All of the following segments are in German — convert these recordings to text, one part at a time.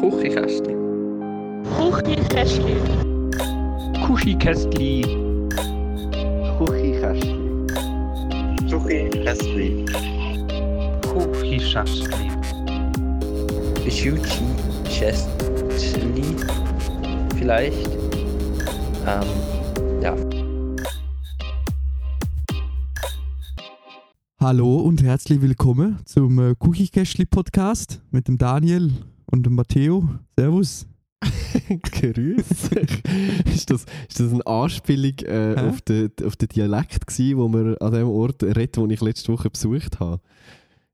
Kuchikästli. Kuchikästli. Kuchikästli. Kuchikästli. Kuchikästli. Kuchikästli. Schuchi Chestli. Vielleicht. Ähm, ja. Hallo und herzlich willkommen zum äh, Kuchikästli Podcast mit dem Daniel und Matteo. Servus. Grüß ist, das, ist das eine Anspielung äh, auf, den, auf den Dialekt, gewesen, wo wir an dem Ort reden, den ich letzte Woche besucht habe?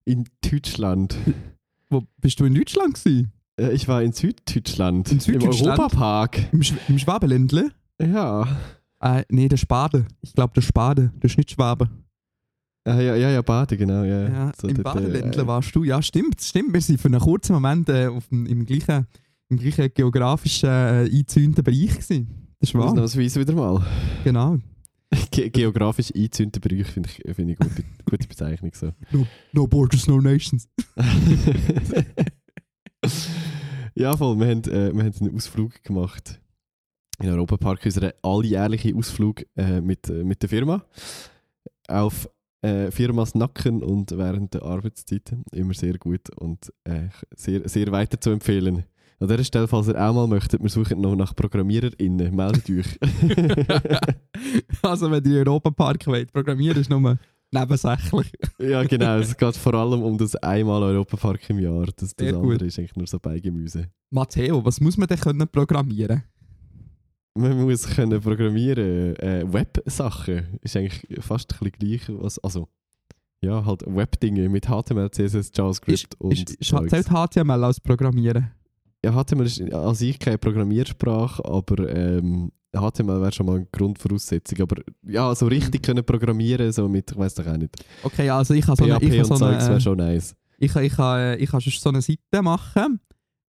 In Deutschland. Wo bist du in Deutschland gewesen? Äh, ich war in Süddeutschland. In Süddeutschland? Im Europapark. Im, Sch im Schwabeländle? Ja. Äh, nee, der Spade. Ich glaube, der Spade. Der ist nicht Schwabe. Ah, ja, ja, ja, Bade, genau. Ja. Ja, So Im dort, äh, warst du. Ja, stimmt, stimmt. Wir sind für einen kurzen Moment äh, auf dem, im, gleichen, im gleichen geografischen äh, eingezäunten Bereich gewesen. Das ist wahr. Ausnahmsweise wieder mal. Genau. Ge geografisch eingezäunter Bereich finde ich, find ich eine gute, gute Bezeichnung. So. No borders, no nations. ja, voll. Wir haben, äh, wir haben einen Ausflug gemacht. In den Europapark, unseren alljährlichen Ausflug äh, mit, äh, mit der Firma. Auf äh, Firmas Nacken und während der Arbeitszeit. Immer sehr gut und äh, sehr, sehr weiter zu empfehlen. An dieser Stelle, falls ihr auch mal möchtet, wir suchen noch nach ProgrammiererInnen. Meldet euch. also, wenn ihr Europapark wollt, programmieren ist nur nebensächlich. ja, genau. Es geht vor allem um das einmal Europapark im Jahr. Das, das Sehr andere gut. ist eigentlich nur so Beigemüse. Matteo, was muss man denn können programmieren? Man muss können programmieren. Äh, Web-Sachen ist eigentlich fast ein bisschen gleich. Was, also, ja, halt Web-Dinge mit HTML, CSS, JavaScript Ist, und ist, zählt HTML als Programmieren? Ja, HTML ist an sich keine Programmiersprache, aber ähm, HTML wäre schon mal eine Grundvoraussetzung. Aber ja, so richtig Mhm. können programmieren, so mit, ich weiß doch auch nicht. Okay, also ich habe so eine, ich habe so Zeugs wäre eine, schon nice. ich, ich, äh, ich kann sonst so eine Seite machen,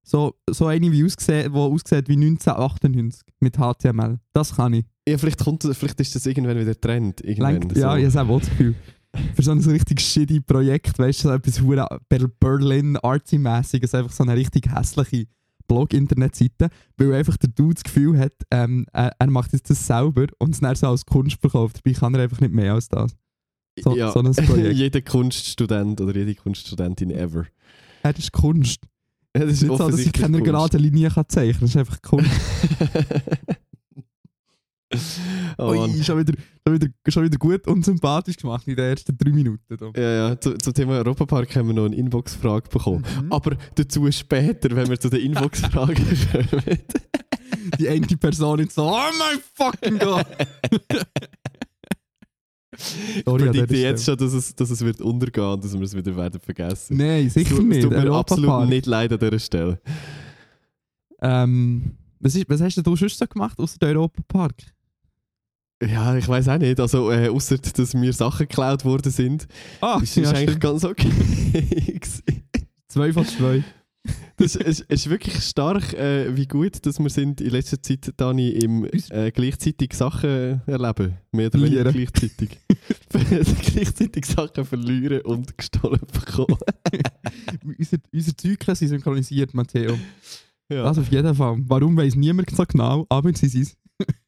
so, so eine, die aussieht, die aussieht wie 1998 mit HTML. Das kann ich. Ja, vielleicht, kommt, vielleicht ist das irgendwann wieder Trend. Irgendwann, Lenkt, ja, ich habe auch das Gefühl. Für so ein so richtig shitty Projekt, weißt du, so etwas Berlin Artsy-mäßiges, einfach so eine richtig hässliche Blog-Internetseite, weil einfach der Dude das Gefühl hat, ähm, er, er macht jetzt das selber und es dann so als Kunst verkauft. Dabei kann er einfach nicht mehr als das. So, ja, so jeder Kunststudent oder jede Kunststudentin ever. Ja, das ist Kunst. Das Es ist nicht so, dass ich keine gerade Linie kann zeichnen kann. Das ist einfach Kunst. oh, Ui, schon, wieder, schon, wieder, schon wieder gut und sympathisch gemacht in den ersten drei Minuten. Da. Ja, ja, zu, zum Thema Europapark haben wir noch eine Inbox-Frage bekommen. Mhm. Aber dazu später, wenn wir zu den Inbox-Fragen kommen. Die eine Person jetzt so, oh mein fucking God! Ich Sorry, an predikte jetzt schon, dass es, dass es wird untergehen und dass wir es wieder werden vergessen. Nein, sicher nicht. Es tut mir absolut Europapark. nicht leid an dieser Stelle. Ähm, was, ist, was hast denn du sonst so gemacht, außer der Europapark? Ja, ich weiß auch nicht. Also, äh, außer dass mir Sachen geklaut worden sind, Ah, ist es eigentlich stimmt. ganz okay. zwei von zwei. Das ist, ist wirklich stark, äh, wie gut dass wir sind in letzter Zeit, Dani, im äh, gleichzeitig Sachen erleben. Mehr oder weniger gleichzeitig. gleichzeitig Sachen verlieren und gestohlen bekommen. unser, unser Zyklen sind synchronisiert, Matteo. Ja. Das auf jeden Fall. Warum weiß niemand so genau, aber sie sind es.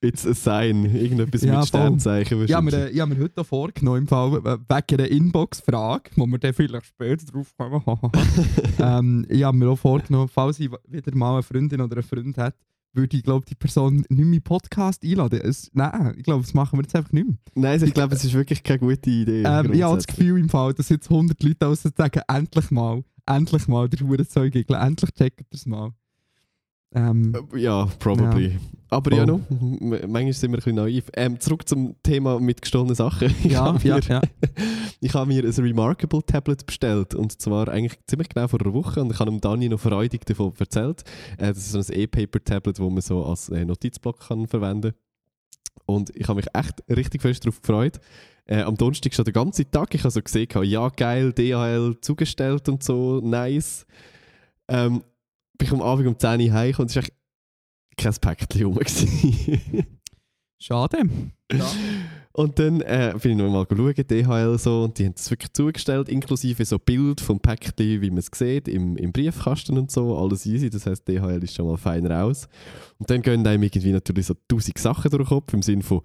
It's a sign. Irgendetwas Ja, mit. Sternzeichen. Ich habe mir, wahrscheinlich. äh, ich hab mir heute vorgenommen, im Fall, äh, wegen einer Inbox-Frage, wo wir dann vielleicht später drauf kommen. ähm, ich habe mir auch vorgenommen, falls ich wieder mal eine Freundin oder einen Freund hätte, würde ich glaube die Person nicht mehr Podcast einladen. Es, nein, ich glaube, das machen wir jetzt einfach nicht mehr. Nein, ich glaube, es ist wirklich keine gute Idee. Ähm, ich habe das. Gefühl im Fall, dass jetzt 100 Leute aussen sagen, endlich mal, endlich mal, der Hurenzeug, endlich checkt das mal. Ähm, Ja, probably. Aber ja, Voll. noch. M- Manchmal sind wir ein bisschen naiv. Ähm, zurück zum Thema mit gestohlenen Sachen. Ich ja, habe ja, mir, ja. ich habe mir ein Remarkable Tablet bestellt. Und zwar eigentlich ziemlich genau vor einer Woche. Und ich habe Dani noch freudig davon erzählt. Äh, das ist so ein E-Paper-Tablet, das man so als äh, Notizblock kann verwenden Und ich habe mich echt richtig fest darauf gefreut. Äh, am Donnerstag schon den ganzen Tag. Ich habe so gesehen, ja geil, DHL zugestellt und so, nice. Ähm, bin ich am Abend um 10 Uhr heim und es war echt kein Päckchen rum. Schade. Ja. Und dann äh, bin ich noch mal schauen, DHL so, und die haben das wirklich zugestellt, inklusive so Bild vom Päckchen, wie man es sieht, im, im Briefkasten und so, alles easy, das heisst, DHL ist schon mal fein raus. Und dann gehen einem irgendwie natürlich so tausend Sachen durch den Kopf, im Sinne von,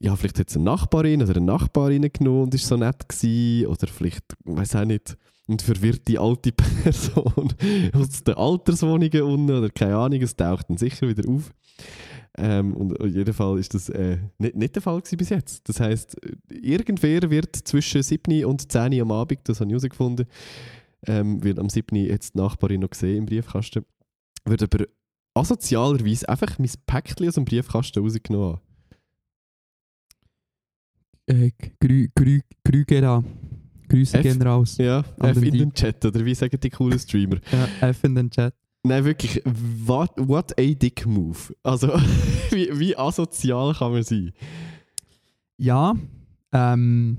ja, vielleicht hat es eine Nachbarin oder einen Nachbar reingenommen und ist so nett gewesen, oder vielleicht, weiß auch nicht, eine verwirrte alte Person aus den Alterswohnungen unten, oder keine Ahnung, es taucht dann sicher wieder auf. Ähm, und auf jeden Fall ist das äh, nicht, nicht der Fall bis jetzt. Das heisst, irgendwer wird zwischen 7 und 10 am Abend, das habe ich herausgefunden, ähm, wird am 7 jetzt die Nachbarin noch gesehen im Briefkasten, wird aber asozialerweise einfach mein Päckchen aus dem Briefkasten rausgenommen. Äh, grü, grü, Grügera. Grüße F- gehen raus. Ja, F den in den. Chat, oder wie sagen die coolen Streamer? Ja, F in den Chat. Nein, wirklich, what, what a dick move. Also, wie, wie asozial kann man sein? Ja, ähm,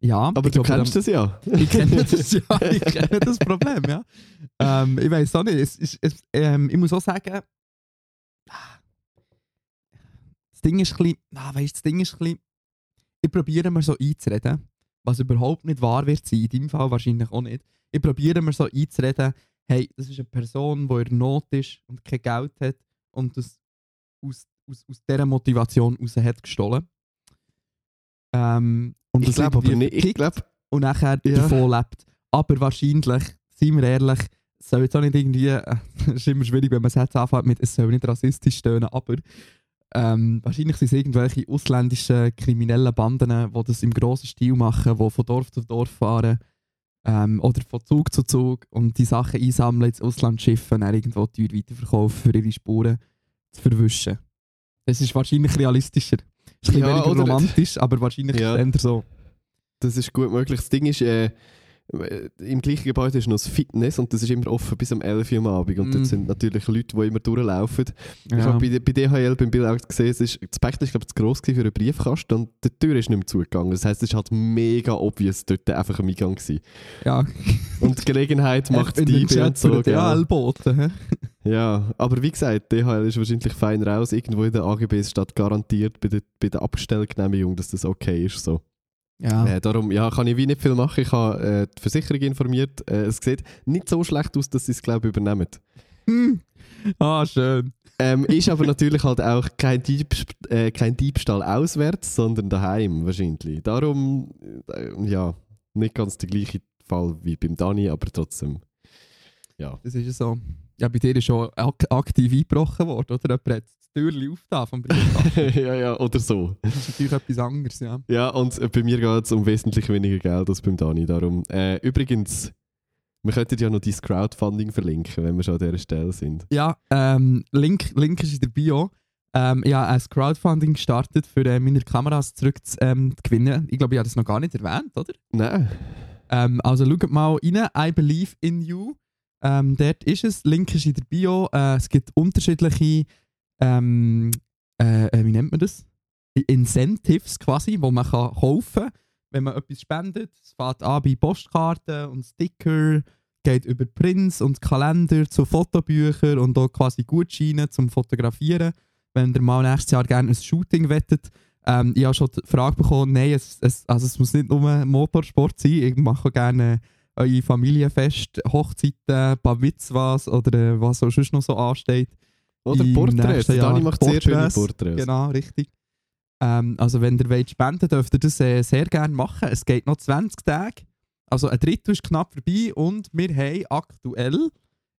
ja. Aber du glaube, kennst das ja. Ich kenne das, ja, ich kenne das Problem, ja. Ähm, ich weiß auch nicht, es, ist- es, ähm, ich muss auch sagen, das Ding ist ein bisschen, ah, weißt, das Ding ist ein bisschen, ich probiere mir so einzureden, was überhaupt nicht wahr wird sein, in deinem Fall wahrscheinlich auch nicht. Ich probiere mir so einzureden, hey, das ist eine Person, die in Not ist und kein Geld hat und das aus, aus, aus dieser Motivation raus hat gestohlen. Ähm, und Ich das glaube aber nicht. Ich glaube, und nachher Ja. davon lebt. Aber wahrscheinlich, seien wir ehrlich, es soll jetzt auch nicht irgendwie, äh, es ist immer schwierig, wenn man es jetzt anfängt mit, es soll nicht rassistisch stöhnen, aber ähm, wahrscheinlich sind es irgendwelche ausländischen kriminellen Banden, die das im grossen Stil machen, die von Dorf zu Dorf fahren ähm, oder von Zug zu Zug und die Sachen einsammeln, ins Ausland schiffen und dann irgendwo teuer weiterverkaufen, für ihre Spuren zu verwischen. Das ist wahrscheinlich realistischer. Ist ein bisschen Ja, weniger romantisch, aber wahrscheinlich Ja. ist es eher so. das ist gut möglich. Das Ding ist, äh, im gleichen Gebäude ist noch das Fitness und das ist immer offen bis um 11 Uhr am Abend. Und Mm. dort sind natürlich Leute, die immer durchlaufen. Ich Ja. habe bei, bei DHL beim Bild auch gesehen, es ist, das Päckchen ist glaube ich zu gross für einen Briefkasten und die Tür ist nicht mehr zugegangen. Das heisst, es ist halt mega obvious dort einfach am Eingang gewesen. ja. Und die Gelegenheit macht die und Chat so. DHL-Boten. hä? Ja, aber wie gesagt, DHL ist wahrscheinlich fein raus. Irgendwo in den AGBs steht garantiert bei der, bei der Abstellgenehmigung, dass das okay ist. So. Ja. Äh, darum ja, kann ich wie nicht viel machen. Ich habe äh, die Versicherung informiert. Äh, es sieht nicht so schlecht aus, dass sie es glaube ich übernehmen. Hm. Ah, schön. Ähm, ist aber natürlich halt auch kein, Diebst äh, kein Diebstahl auswärts, sondern daheim wahrscheinlich. Darum, äh, ja, nicht ganz der gleiche Fall wie beim Dani, aber trotzdem. Ja. Das ist ja so. Ja, bei dir ist schon ak aktiv eingebrochen worden, oder? Jemand hat Türchen aufgetan vom Briefkasten. ja, ja, oder so. Das ist natürlich etwas anderes, ja. Ja, und äh, bei mir geht es um wesentlich weniger Geld als beim Dani. Darum, äh, übrigens, wir könnten ja noch dein Crowdfunding verlinken, wenn wir schon an dieser Stelle sind. Ja, ähm, Link, Link ist in der Bio. Ähm, ich habe ein Crowdfunding gestartet, für äh, meine Kameras zurück zu ähm, gewinnen. Ich glaube, ich habe das noch gar nicht erwähnt, oder? Nein. Ähm, also schaut mal rein, I Believe in You. Ähm, dort ist es, Link ist in der Bio. Äh, es gibt unterschiedliche, ähm, äh, äh, wie nennt man das? Incentives quasi, wo man kann kaufen kann, wenn man etwas spendet. Es fängt an bei Postkarten und Sticker, geht über Prints und Kalender zu Fotobüchern und auch quasi Gutscheine zum Fotografieren. Wenn ihr mal nächstes Jahr gerne ein Shooting wettet, ähm, ich habe schon die Frage bekommen, nein, es, es, also es muss nicht nur Motorsport sein, ich mache gerne eure Familienfest, Hochzeiten, Bar Mitzvahs oder äh, was auch sonst noch so ansteht. Oder Porträts. Der Dani macht sehr schöne Porträts. Porträts. Genau, richtig. Ähm, also wenn ihr wollt spenden dürft ihr das äh, sehr gerne machen. Es geht noch 20 Tage. Also ein Drittel ist knapp vorbei und wir haben aktuell,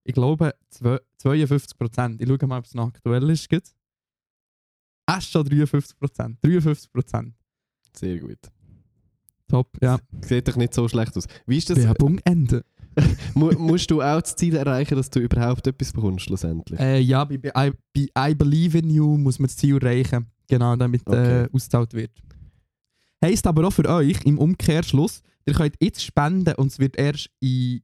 ich glaube, zwe- 52 Prozent. Ich schaue mal, ob es noch aktuell ist. gut. Ah, ist schon 53 Prozent. 53 Prozent. Sehr gut. Top, ja. Sieht doch nicht so schlecht aus. Wie ist das? Werbung Ende. Mu musst du auch das Ziel erreichen, dass du überhaupt etwas bekommst, schlussendlich? Äh, ja, bei, bei, I, bei I Believe in You muss man das Ziel erreichen. Genau, damit Okay. äh, ausgezahlt wird. Heisst aber auch für euch im Umkehrschluss, ihr könnt jetzt spenden und es wird erst in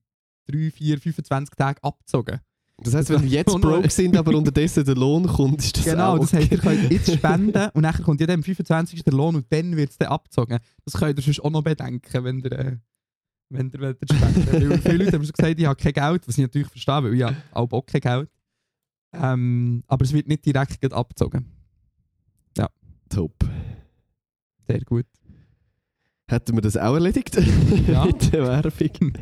3, 4, 25 Tagen abgezogen. Das heisst, wenn wir jetzt broke sind, aber unterdessen der Lohn kommt, ist das genau, auch das okay. heisst, ihr könnt jetzt spenden und dann kommt ja dann am 25. der Lohn und dann wird es dann abgezogen. Das könnt ihr sonst auch noch bedenken, wenn ihr, äh, wenn ihr, ihr spenden Weil Viele Leute haben schon gesagt, ich habe kein Geld, was ich natürlich verstehe, weil ich habe auch auch kein Geld. Ähm, aber es wird nicht direkt abgezogen. Top. Sehr gut. Hätten wir das auch erledigt? Ja. Mit der Werbung.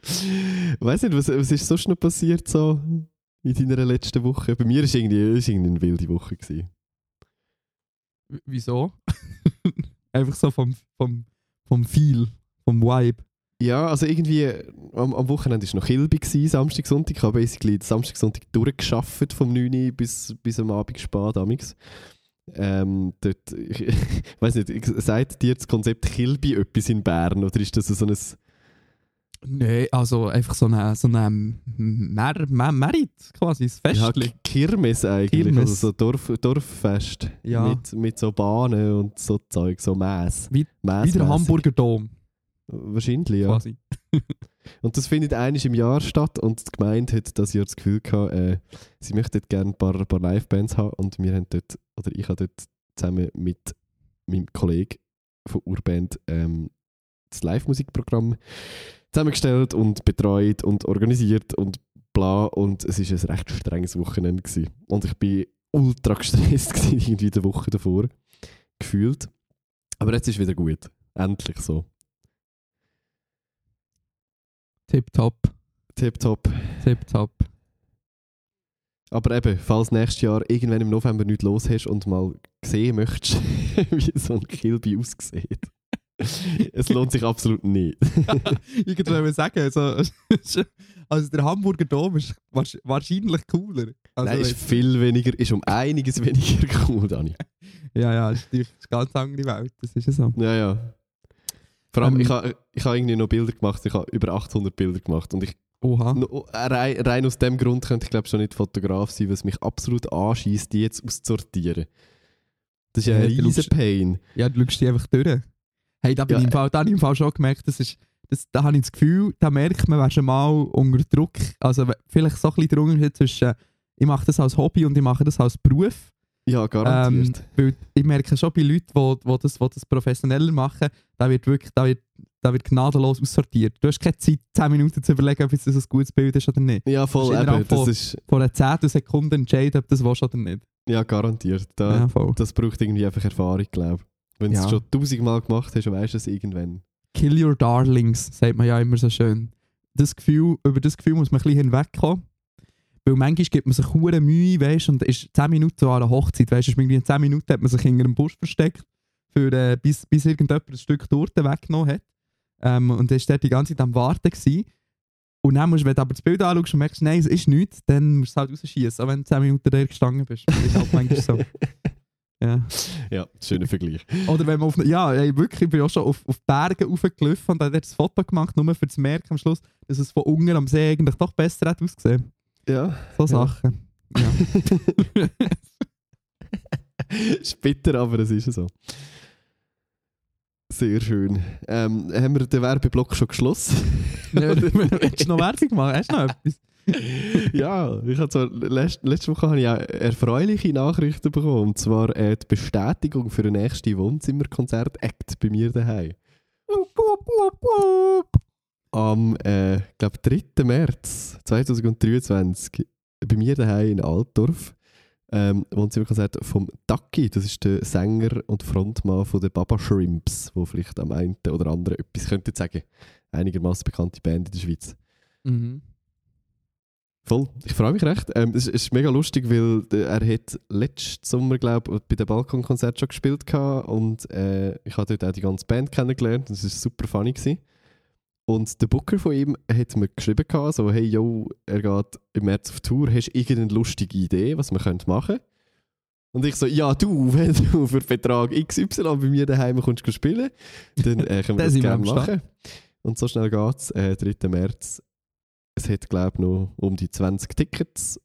Weiß nicht, was, was ist sonst noch passiert so in deiner letzten Woche? Bei mir war irgendwie, ist irgendwie eine wilde Woche. Gewesen. Wieso? Einfach so vom, vom, vom Feel, vom Vibe. Ja, also irgendwie am, am Wochenende war noch Kilby, gewesen, Samstag, Sonntag. Ich habe basically Samstag, Sonntag durchgeschafft, vom 9 Uhr bis, bis am Abend spät. Amix. Ähm, dort, ich, ich weiß nicht, ich- sagt dir das Konzept Kilby etwas in Bern oder ist das so ein. Nein, also einfach so ein so eine Mer Mer Merit quasi, ein Ja, Festli. K- Kirmes eigentlich, Kirmes. also so Dorf, Dorffest. Ja. Mit, mit so Bahnen und so Zeug, so Mäss. Wie-. Wie der Hamburger Dom Wahrscheinlich, ja. quasi. Und das findet einiges im Jahr statt und die Gemeinde hat das Jahr das Gefühl gehabt, äh, sie möchte gerne ein paar, ein paar Live-Bands haben und wir haben dort, oder ich habe dort zusammen mit meinem Kollegen von Urband ähm, das Live-Musikprogramm zusammengestellt und betreut und organisiert und bla und es ist ein recht strenges Wochenende gewesen. und ich bin ultra gestresst gewesen, irgendwie die Woche davor gefühlt. Aber jetzt ist wieder gut. Endlich so. Tipptopp, Tipptopp. tipptopp. Aber eben, falls nächstes Jahr irgendwann im November nichts los hast und mal sehen möchtest, wie so ein Kilby aussieht, es lohnt sich absolut nicht. ich würde sagen, also, also der Hamburger Dom ist wahrsch- wahrscheinlich cooler. Also, Nein, ist viel weniger, ist um einiges weniger cool, Dani. ja, ja, ist natürlich eine ganz andere Welt, das ist ja so. Ja, ja. Vor allem, Ähm, ich habe ich ha irgendwie noch Bilder gemacht, ich habe über 800 Bilder gemacht und ich, Oha. no, rein, rein aus dem Grund könnte ich glaube schon nicht Fotograf sein, was mich absolut anschießt, die jetzt auszusortieren. Das ist ja Ja, ein riesen Pain. Ja, du schaust die einfach durch. Hey, da bin Ja, ich im Fall, da habe ich im Fall schon gemerkt, das ist, das, da habe ich das Gefühl, da merkt man, wer schon mal unter Druck, also vielleicht so ein bisschen der Unterschied zwischen, ich mache das als Hobby und ich mache das als Beruf. Ja, Ähm, garantiert. weil ich merke schon bei Leuten, die, die, das, die das professioneller machen, da wird wirklich, da wird, da wird gnadenlos aussortiert. Du hast keine Zeit, 10 Minuten zu überlegen, ob das ein gutes Bild ist oder nicht. ja, das voll, ist eben. innerhalb Das von- ist, Vor einer zehntel Sekunde entscheiden, ob das willst oder nicht. ja, garantiert. Da, Ja, voll. Das braucht irgendwie einfach Erfahrung, glaube ich. Wenn du Ja. es schon tausendmal gemacht hast, weißt du es irgendwann. Kill your darlings, sagt man ja immer so schön. Das Gefühl, über das Gefühl muss man ein bisschen hinwegkommen. Weil manchmal gibt man sich hure Mühe, weißt und ist 10 Minuten so an einer Hochzeit, weißt du, in 10 Minuten hat man sich hinter einem Busch versteckt, für, äh, bis, bis irgendjemand ein Stück Torte weggenommen hat. Ähm, und dann war die ganze Zeit am Warten. Gewesen. Und dann musst du, wenn du aber das Bild anschaust und merkst, nein, es ist nichts, dann musst du es halt rausschießen, auch wenn du 10 Minuten da gestanden bist. Das ist halt manchmal so. Ja. Ja, schöner Vergleich. Oder wenn man auf, ja, ey, wirklich, ich bin auch schon auf, auf Berge raufgelaufen und habe dort das Foto gemacht, nur für zu merken am Schluss, dass es von unten am See eigentlich doch besser hat ausgesehen. Ja. So Ja. Sachen. Ja. ist bitter, aber es ist so. Sehr schön. Ähm, haben wir den Werbeblock schon geschlossen? Willst du noch Werbung machen? Hast du noch etwas? ja, ich habe so, letzte, letzte Woche habe ich auch erfreuliche Nachrichten bekommen. Und zwar äh, die Bestätigung für ein nächstes Wohnzimmerkonzert-Act bei mir daheim. Am äh, glaub, 3. März 2023 bei mir daheim in Altdorf. Ähm, Wohnzimmerkonzert vom Ducky, das ist der Sänger und Frontmann von den Baba Shrimps, wo vielleicht am einen oder anderen etwas könnte sagen. Einigermaßen bekannte Band in der Schweiz. Mhm. Voll, ich freue mich recht. Ähm, es, ist mega lustig, weil er hat letzten Sommer, glaube ich, bei dem Balkonkonzert schon gespielt gehabt und äh, ich habe dort auch die ganze Band kennengelernt. Das war super funny. Gewesen. Und der Booker von ihm hat mir geschrieben, so, hey, yo, er geht im März auf Tour, hast du irgendeine lustige Idee, was wir könnte machen Und ich so, ja du, wenn du für Betrag XY bei mir daheim kommst spielen, dann äh, können wir das wir gerne machen. Und so schnell geht es, äh, 3. März. Es hat, glaube ich, noch um die 20 Tickets.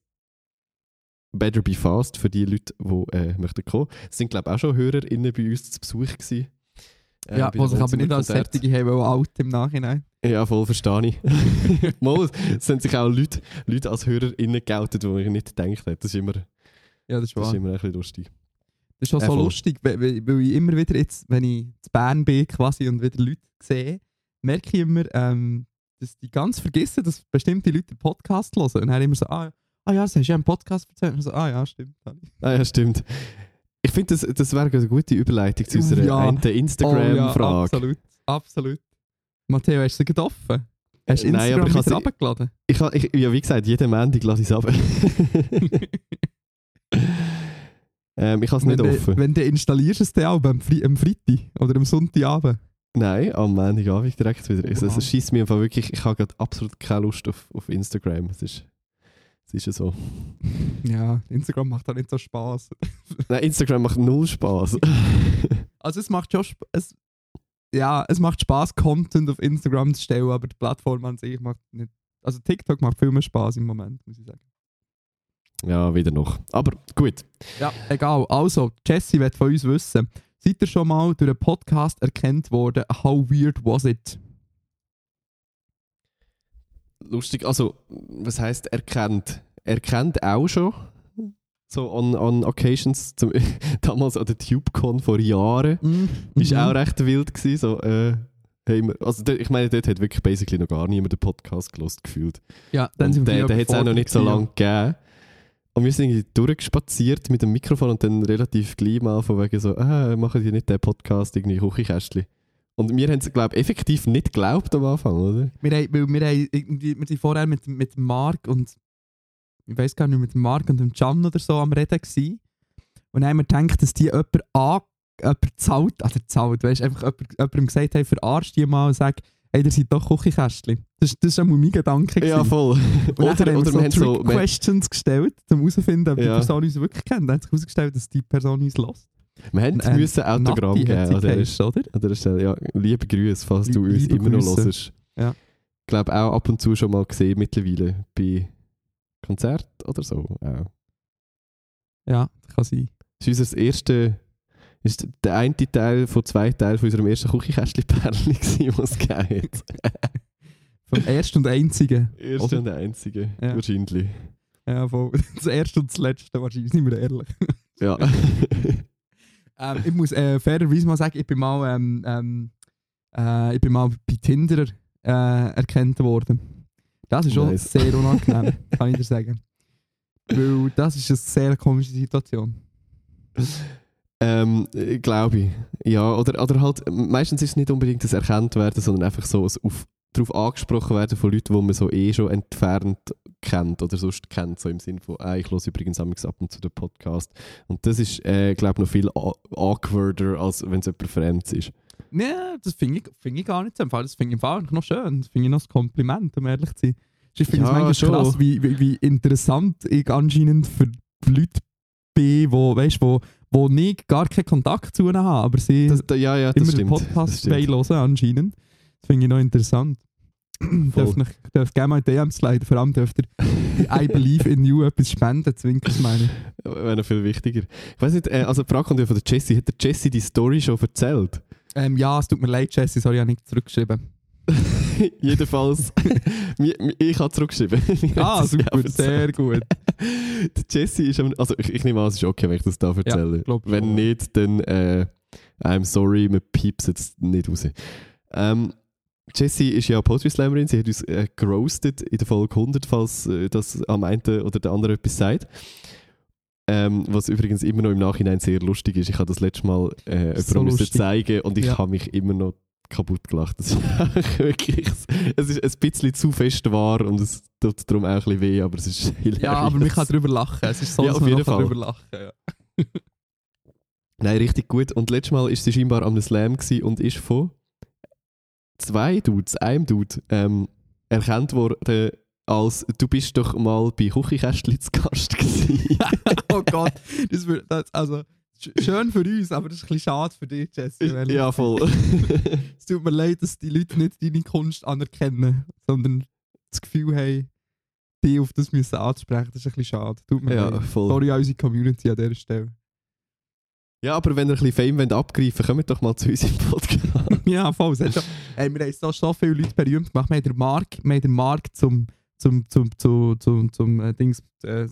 Better be fast für die Leute, die äh, möchten kommen. Es sind, glaube ich, auch schon HörerInnen bei uns zu Besuch gewesen. Äh, ja, bei was ich aber nicht als. Sättige haben, weil alt im Nachhinein. Ja, voll verstehe ich. Mal, es sind sich auch Leute, Leute als HörerInnen geoutet, die ich nicht gedacht hätte. Das ist immer, das Ja, das ist wahr. ist immer ein bisschen lustig. Das ist auch Äh, so voll. lustig, weil, ich immer wieder jetzt, wenn ich zu Bern bin quasi und wieder Leute sehe, merke ich immer, ähm, dass die ganz vergessen, dass bestimmte Leute den Podcast hören. Und dann immer so, ah, ah ja, das hast du ja im Podcast erzählt. Und so, ah ja, stimmt. Ah ja, stimmt. Ich finde, das, das wäre eine gute Überleitung zu unserer Ja. einen Oh, ja, Instagram-Frage. absolut, absolut. Matteo, hast du sie gerade offen? Hast du Äh, nein, Instagram aber ich wieder runtergeladen? ich, ha- ich, ja, wie gesagt, jeden Montag lasse ich es ab. ähm, ich habe es nicht wenn, offen. Wenn du installierst es dann auch am, Fre am Freitag oder am Sonntagabend. Nein, am Montagabend direkt wieder. Es, Wow. es schießt mir einfach wirklich, ich habe gerade absolut keine Lust auf, auf Instagram. Es ist, es ist ja so. Ja, Instagram macht auch nicht so Spaß. Nein, Instagram macht null Spaß. Also es macht schon Sp es, ja, es macht Spaß, Content auf Instagram zu stellen, aber die Plattform an sich macht nicht. Also TikTok macht viel mehr Spaß im Moment, muss ich sagen. ja, weder noch. Aber gut. Ja, egal. Also, Jesse wird von uns wissen. Seid ihr schon mal durch einen Podcast erkannt worden? How weird was it? Lustig, also, was heißt erkennt? Erkennt auch schon. So on, on occasions, zum, damals an der TubeCon vor Jahren. Mhm. Ist auch recht wild gewesen, so, äh, hey, also ich meine, dort hat wirklich basically noch gar niemand den Podcast gelost gefühlt. Ja, dann und sind wir den, hat es auch noch nicht so lange gegeben. Und wir sind irgendwie durchgespaziert mit dem Mikrofon und dann relativ gleich mal von wegen so, ah, machen die nicht den Podcast, irgendwie Küchenkästchen. Und wir haben es, glaube ich, effektiv nicht geglaubt am Anfang, oder? Wir, haben, wir, haben wir sind vorher mit, mit Marc und ich weiß gar nicht, mit Marc und dem Can oder so am Reden gewesen. Und dann haben wir gedacht, dass die jemand, an, jemand zahlt, also zahlt, weißt du, einfach jemand, jemandem gesagt haben, verarscht die mal und sag, hey, ihr seid doch Küchenkästchen. Das, das war auch mein Gedanke. Ja, gewesen. voll. Und dann haben wir oder so wir haben so, Trick-Questions gestellt, um herauszufinden, ob die Ja. Person uns wirklich kennt. Dann hat sich herausgestellt, dass die Person uns lässt. Wir haben Ähm, müssen Autogramm geben an dieser, geheißen, oder? an dieser Stelle. Ja, liebe Grüße, falls du uns Liebe immer noch Grüße. hörst. Ja. Ich glaube auch ab und zu schon mal gesehen mittlerweile bei Konzert oder so. Auch. Ja, das kann sein. Das ist unser erste, ist der eine Teil von zwei Teilen von unserem ersten Küchenkästchen-Perlen gewesen, was es gegeben. Vom ersten und einzigen. Erste Oder? und der einzige, Ja. wahrscheinlich. Ja, voll. Das erste und das letzte wahrscheinlich, sind wir ehrlich. Ja. Ähm, ich muss äh, fairerweise mal sagen, ich bin mal, ähm, ähm, äh, ich bin mal bei Tinder äh, erkannt worden. Das ist schon Nice. sehr unangenehm, kann ich dir sagen. Weil das ist eine sehr komische Situation. ähm, Glaube ich. Ja, oder, oder halt, meistens ist es nicht unbedingt das erkannt werden, sondern einfach so ein auf, darauf angesprochen werden von Leuten, die man so eh schon entfernt kennt oder sonst kennt, so im Sinne von, ah, ich höre übrigens ab und zu den Podcast. Und das ist, äh, glaube ich, noch viel awkwarder, als wenn es jemand Fremdes ist. Nee, das finde ich, find ich gar nicht so. Das finde ich im Fall noch schön. Das finde ich noch ein Kompliment, um ehrlich zu sein. Ich finde es Ja, manchmal schon. krass, wie, wie, wie interessant ich anscheinend für Leute bin, wo, weißt, wo, wo nicht gar keinen Kontakt zu ihnen haben, aber sie Das, da, ja, ja, immer den Podcast hören anscheinend. Das finde ich noch interessant. Dürft mich, dürft gerne mal DMs leiten. Vor allem dürft ihr I Believe in You etwas spenden, Zwinkers meine. Wäre noch viel wichtiger. Ich weiß nicht, äh, also die Frage kommt ja von der Jessie. Hat der Jessie die Story schon erzählt? Ähm, ja, es tut mir leid, Jesse, sorry, ich habe nicht zurückgeschrieben. Jedenfalls, ich habe zurückgeschrieben. Ah, super, sehr gut. Der Jesse ist also ich, ich nehme an, es ist okay, wenn ich das da erzähle. glaub wenn nicht, dann äh, I'm sorry, wir piepsen jetzt nicht raus. Ähm, Jessie ist ja Poetry Slammerin, sie hat uns äh, geroastet in der Folge 100, falls äh, das am einen oder der andere etwas sagt. Ähm, was übrigens immer noch im Nachhinein sehr lustig ist. Ich habe das letzte Mal äh, So zeigen und ich Ja. habe mich immer noch kaputt gelacht. Das ist wirklich, es ist ein bisschen zu fest wahr und es tut darum auch ein bisschen weh, aber es ist hilarious. Ja, aber man kann darüber lachen. Es ist so, Ja, dass auf man jeden Fall. darüber lachen ja. Nein, richtig gut. Und letztes Mal ist sie scheinbar am Slam und ist von zwei Dudes, einem Dude, ähm, erkannt worden als «Du bist doch mal bei Küchenkästchen zu Gast gewesen». oh Gott, das wird, das, also, sch- schön für uns, aber das ist ein bisschen schade für dich, Jesse. ja, voll. Es tut mir leid, dass die Leute nicht deine Kunst anerkennen, sondern das Gefühl haben, die auf das müssen ansprechen. Das ist ein bisschen schade. Tut mir ja, leid. voll. Sorry an unsere Community an dieser Stelle. Ja, aber wenn ihr ein bisschen Fame wollt abgreifen kommt doch mal zu uns im Podcast. Ja, voll. es hat schon- Ey, wir haben so, so viele Leute berühmt gemacht. Wir haben den Mark, wir haben den Mark zum, zum, zum, zum, zum, zum äh, Dings, äh,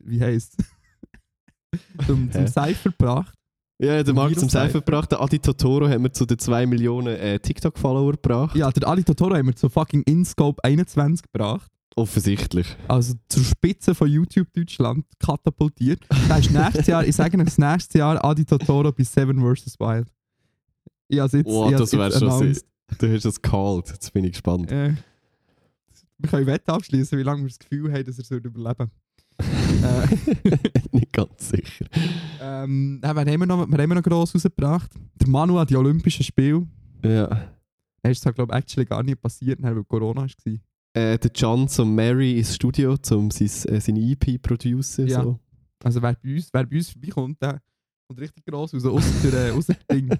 wie heisst zum, zum? Cypher gebracht. ja, der Markt zum Seifen gebracht. Der Adi Totoro hat mir zu den 2 Millionen äh, TikTok-Follower gebracht. Ja, der Ali Totoro haben wir zu fucking InScope 21 gebracht. Offensichtlich. also zur Spitze von YouTube Deutschland katapultiert. Da ist nächstes Jahr, ich sage euch, das nächste Jahr Adi Totoro bei Seven vs. Wild. Ich habe jetzt, Oh, ich das jetzt schon announced. Du hast das called. Jetzt bin ich gespannt. Äh, wir können Wette abschließen, wie lange wir das Gefühl haben, dass er es überleben äh, Nicht ganz sicher. ähm, wir haben wir noch, wir haben wir noch gross rausgebracht. Der Manu hat die Olympischen Spiele. Ja. Das ist, glaube ich, actually gar nicht passiert, weil Corona war. Äh, der John zum Mary ins Studio, um sein, äh, seine EP produzieren. Ja. So. Also wer bei uns, wer bei uns vorbeikommt, der kommt richtig gross raus, ausser der, äh, ausser der Ding.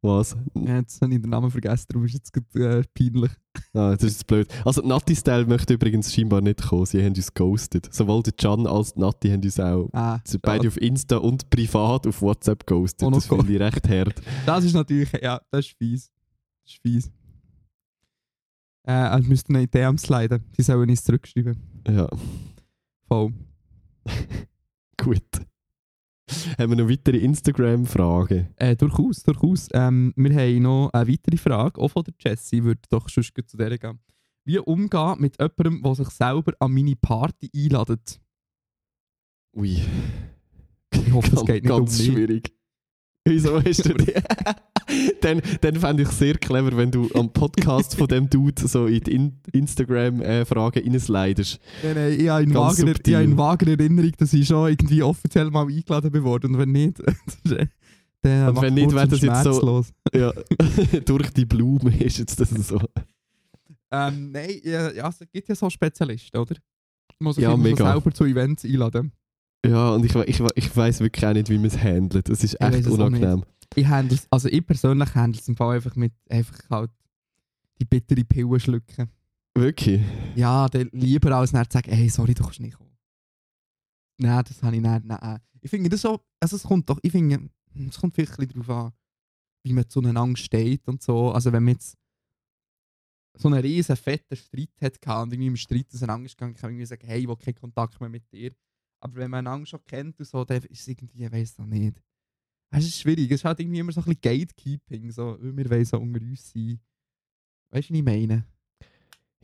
Was? Ja, jetzt habe ich den Namen vergessen, darum ist es jetzt äh, peinlich. Ah, das ist blöd. Also, die Natti-Style möchte übrigens scheinbar nicht kommen. Sie haben uns ghostet. Sowohl der John als die Natti haben uns auch Ah, beide auf Insta und privat auf WhatsApp ghostet. Oh, das finde ich recht hart. Das ist natürlich, ja, das ist fies. Das ist fies. Äh, also müsst ihr noch in die DMs leiden. Die sollen uns zurückschreiben. Ja, Voll. gut. haben wir noch weitere Instagram-Fragen? Äh, durchaus, durchaus. Ähm, wir haben noch eine weitere Frage, auch von der Jessie, würde doch schon zu der gehen. Wie umgehen mit jemandem, der sich selber an meine Party einladet? Ui. Ich hoffe, es Ganz- geht nicht um Ganz mich. schwierig. Wieso hast du die? dann dann fände ich es sehr clever, wenn du am Podcast von dem Dude so in die in Instagram-Fragen reinslidest. Nein, nein, ich habe in, vager, ich subtil. habe in vager Erinnerung, dass ich schon irgendwie offiziell mal eingeladen bin worden. Und wenn nicht, dann Und macht wenn nicht, wäre und das jetzt so-. Ja, durch die Blume ist jetzt das so. Ähm, nein, ja, ja, es gibt ja so Spezialisten, oder? Muss sich Ja, mega. selber zu Events einladen. Ja, und ich, ich, ich weiß wirklich auch nicht, wie man es handelt. Es ist weiss echt unangenehm. Ich handle also ich persönlich handle es im Fall einfach mit einfach halt die bittere Pille schlucken. Wirklich? Ja, dann lieber als nicht zu sagen, hey, sorry, du kannst nicht kommen. Nein, das habe ich nicht. Nein. Ich finde das so, also es kommt doch, ich finde, es kommt vielleicht ein bisschen darauf an, wie man zueinander steht und so. Also wenn man jetzt so einen riesen fetten Streit hat und irgendwie im Streit auseinandergegangen, kann irgendwie sagen, hey, ich will keinen Kontakt mehr mit dir. Aber wenn man einander schon kennt und so, dann ist es irgendwie, ich weiß noch nicht. Es ist schwierig, es ist halt irgendwie immer so ein bisschen Gatekeeping, so, wir wollen so unter uns sein. Weißt du, was ich meine?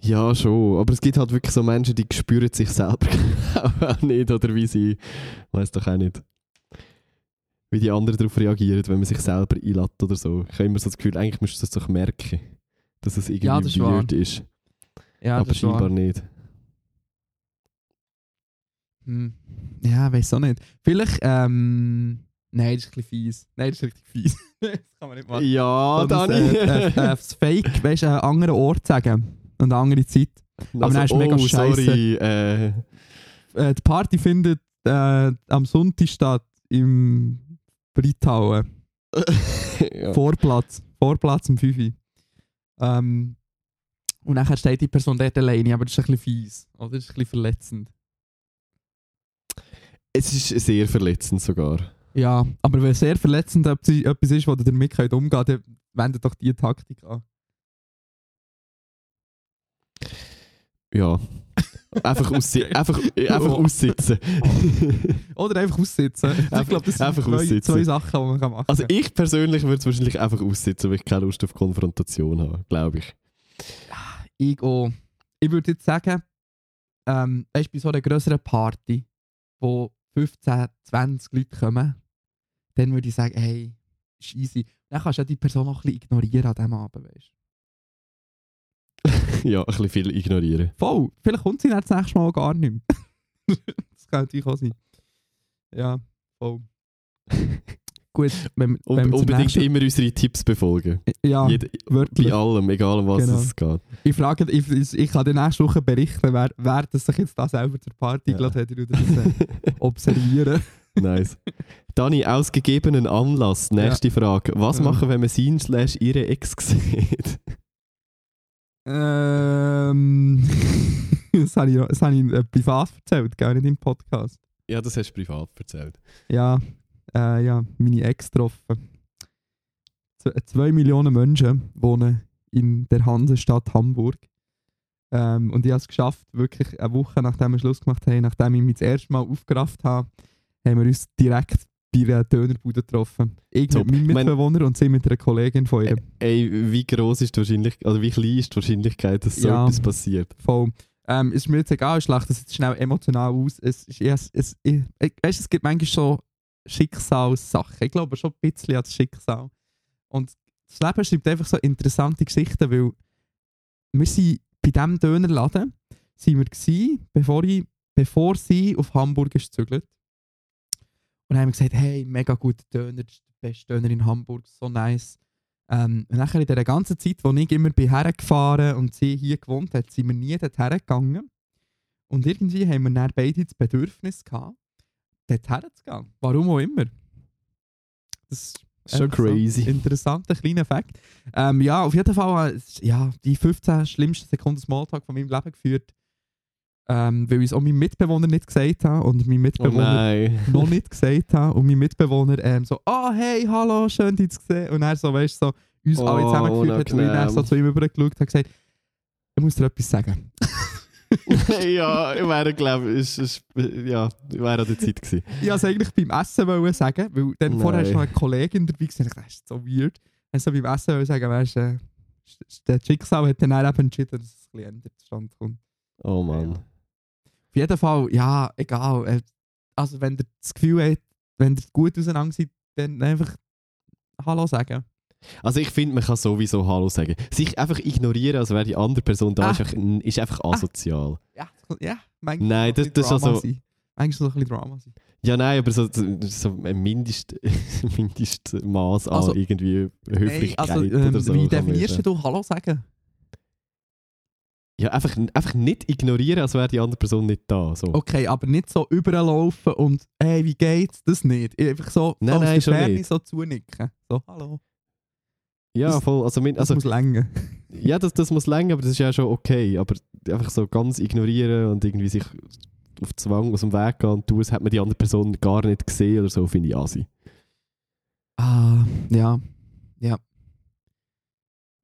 Ja, schon. Aber es gibt halt wirklich so Menschen, die spüren sich selber auch nicht oder wie sie, weiß doch auch nicht, wie die anderen darauf reagieren, wenn man sich selber einlädt oder so. Ich habe immer so das Gefühl, eigentlich müsstest du das doch merken, dass es irgendwie Ja, das weird ist. Ja, aber ist wahr. scheinbar nicht. Hm. Ja, weiß auch nicht. Vielleicht, ähm. Nein, das ist ein bisschen fies. Nein, das ist richtig fies. das kann man nicht machen. Ja, Dani. Äh, äh, das Fake, weißt du, einen anderen Ort sagen. Und eine andere Zeit. aber dann ist mega oh, scheisse. sorry. Äh, Äh, die Party findet äh, am Sonntag statt im Breithauen. ja. Vorplatz. Vorplatz um 5 Uhr. Ähm, und nachher steht die Person dort alleine, aber das ist ein bisschen fies. Oder? Das ist ein bisschen verletzend. Es ist sehr verletzend sogar. Ja, aber wenn sehr verletzend etwas ist, wo ihr damit könnt umgehen könnt, dann wendet doch diese Taktik an. Ja. Einfach, aussi einfach, einfach aussitzen. Oder einfach aussitzen. ich glaube, das sind zwei, zwei Sachen, die man kann machen kann. Also ich persönlich würde es wahrscheinlich einfach aussitzen, weil ich keine Lust auf Konfrontation habe, glaube ich. ich auch. Ich würde jetzt sagen, ähm, weißt, bei so einer größeren Party, wo 15, 20 Leute kommen, dann würde ich sagen, hey, ist easy. Dann kannst du ja die Person auch ein bisschen ignorieren an diesem Abend, weißt ja, ein bisschen viel ignorieren. Voll. Vielleicht kommt sie dann das nächste Mal gar nicht mehr. das kann natürlich auch sein. Ja, voll. Gut, wenn, wenn unbedingt nächsten- immer unsere Tipps befolgen. Ja, Jede, wirklich. bei allem, egal um was Genau. es geht. Ich frage, ich, ich, kann dir nächste Woche berichten, wer, wer das sich jetzt da selber zur Party Ja. eingeladen hat. Würde das äh, observieren. nice. Dani, aus gegebenen Anlass, nächste Frage. Was Ja. machen, wenn man seinen slash ihre Ex sieht? Ähm, das habe ich, das habe ich äh, privat erzählt, gar nicht im Podcast. ja, das hast du privat erzählt. Ja, äh, ja, meine Ex getroffen. Z zwei Millionen Menschen wohnen in der Hansestadt Hamburg. Ähm, und ich habe es geschafft, wirklich eine Woche nachdem wir Schluss gemacht haben, nachdem ich mich das erste Mal aufgerafft habe, haben wir uns direkt bei einer Dönerbude getroffen. Ich Top. mit meinem Ich mein- Mitbewohner und sie mit einer Kollegin von ihr. Ey, wie groß ist die Wahrscheinlichkeit, also wie klein ist die Wahrscheinlichkeit, dass so Ja. etwas passiert? Voll. Ähm, ist mir jetzt egal, ich lache das jetzt schnell emotional aus. Es, ist, es, es, ich, ich, weißt, es gibt manchmal schon Schicksalssachen. Ich glaube schon ein bisschen an das Schicksal. Und das Leben schreibt einfach so interessante Geschichten, weil wir sind bei diesem Dönerladen sind wir gewesen, bevor, ich, bevor sie auf Hamburg ist gezügelt. Und haben gesagt, hey, mega guter Döner, der beste Döner in Hamburg, so nice. Ähm, und nachher in der ganzen Zeit, wo ich immer bin hergefahren und sie hier gewohnt hat, sind wir nie dorthin gegangen. Und irgendwie haben wir dann beide das Bedürfnis gehabt, dorthin zu gehen. Warum auch immer. Das ist Schon so crazy. ein interessanter kleiner Fakt. Ähm, ja, auf jeden Fall äh, ja, die 15 schlimmsten Sekunden Smalltalk von meinem Leben geführt. Ähm, weil ich es auch meinem Mitbewohner nicht gesagt habe und mein Oh Mitbewohner nein. noch nicht gesagt habe und mein Mitbewohner ähm, so, oh hey, hallo, schön dich zu sehen. Und er so, weißt du, so, uns Oh, alle zusammengeführt hat und ich dann so zu ihm rübergeschaut und gesagt, ich muss dir etwas sagen. ja, ich wäre, glaube ich, ist, ist, ja, wäre an der Zeit gewesen. Ich wollte es eigentlich beim Essen wollen sagen, weil dann vorher Nein. ist noch eine Kollegin dabei dachte, das ist so weird. Also beim Essen wollen sagen, weißt du, der Schicksal hat dann eben entschieden, dass es ein bisschen ändert stand kommt. Oh Mann. Auf jeden Fall, ja, egal. Also wenn ihr das Gefühl habt, wenn ihr gut auseinander seid, dann einfach Hallo sagen. Also ich finde, man kann sowieso Hallo sagen. Sich einfach ignorieren, als wäre die andere Person da, Ah. ist, einfach, ist einfach asozial. Ja, ja manchmal Nein, das- das ist also- sein. Manchmal ein bisschen Drama sein. Ja, nein, aber so, so ein Mindest, Mindestmaß an Also- irgendwie Höflichkeit also, ähm, oder so. wie definierst du Hallo sagen? Ja, einfach, einfach nicht ignorieren, als wäre die andere Person nicht da. So. Okay, aber nicht so überlaufen und hey, wie geht's? Das nicht. Einfach so, Nein, nein, Ferne so zunicken. So, hallo. Ja, das- voll. Also, Das also muss länger. ja, das, das muss länger, aber das ist ja schon okay. Aber einfach so ganz ignorieren und irgendwie sich auf Zwang aus dem Weg gehen und tun, als hätte man die andere Person gar nicht gesehen oder so, finde ich asi. Ah, ja. Ja.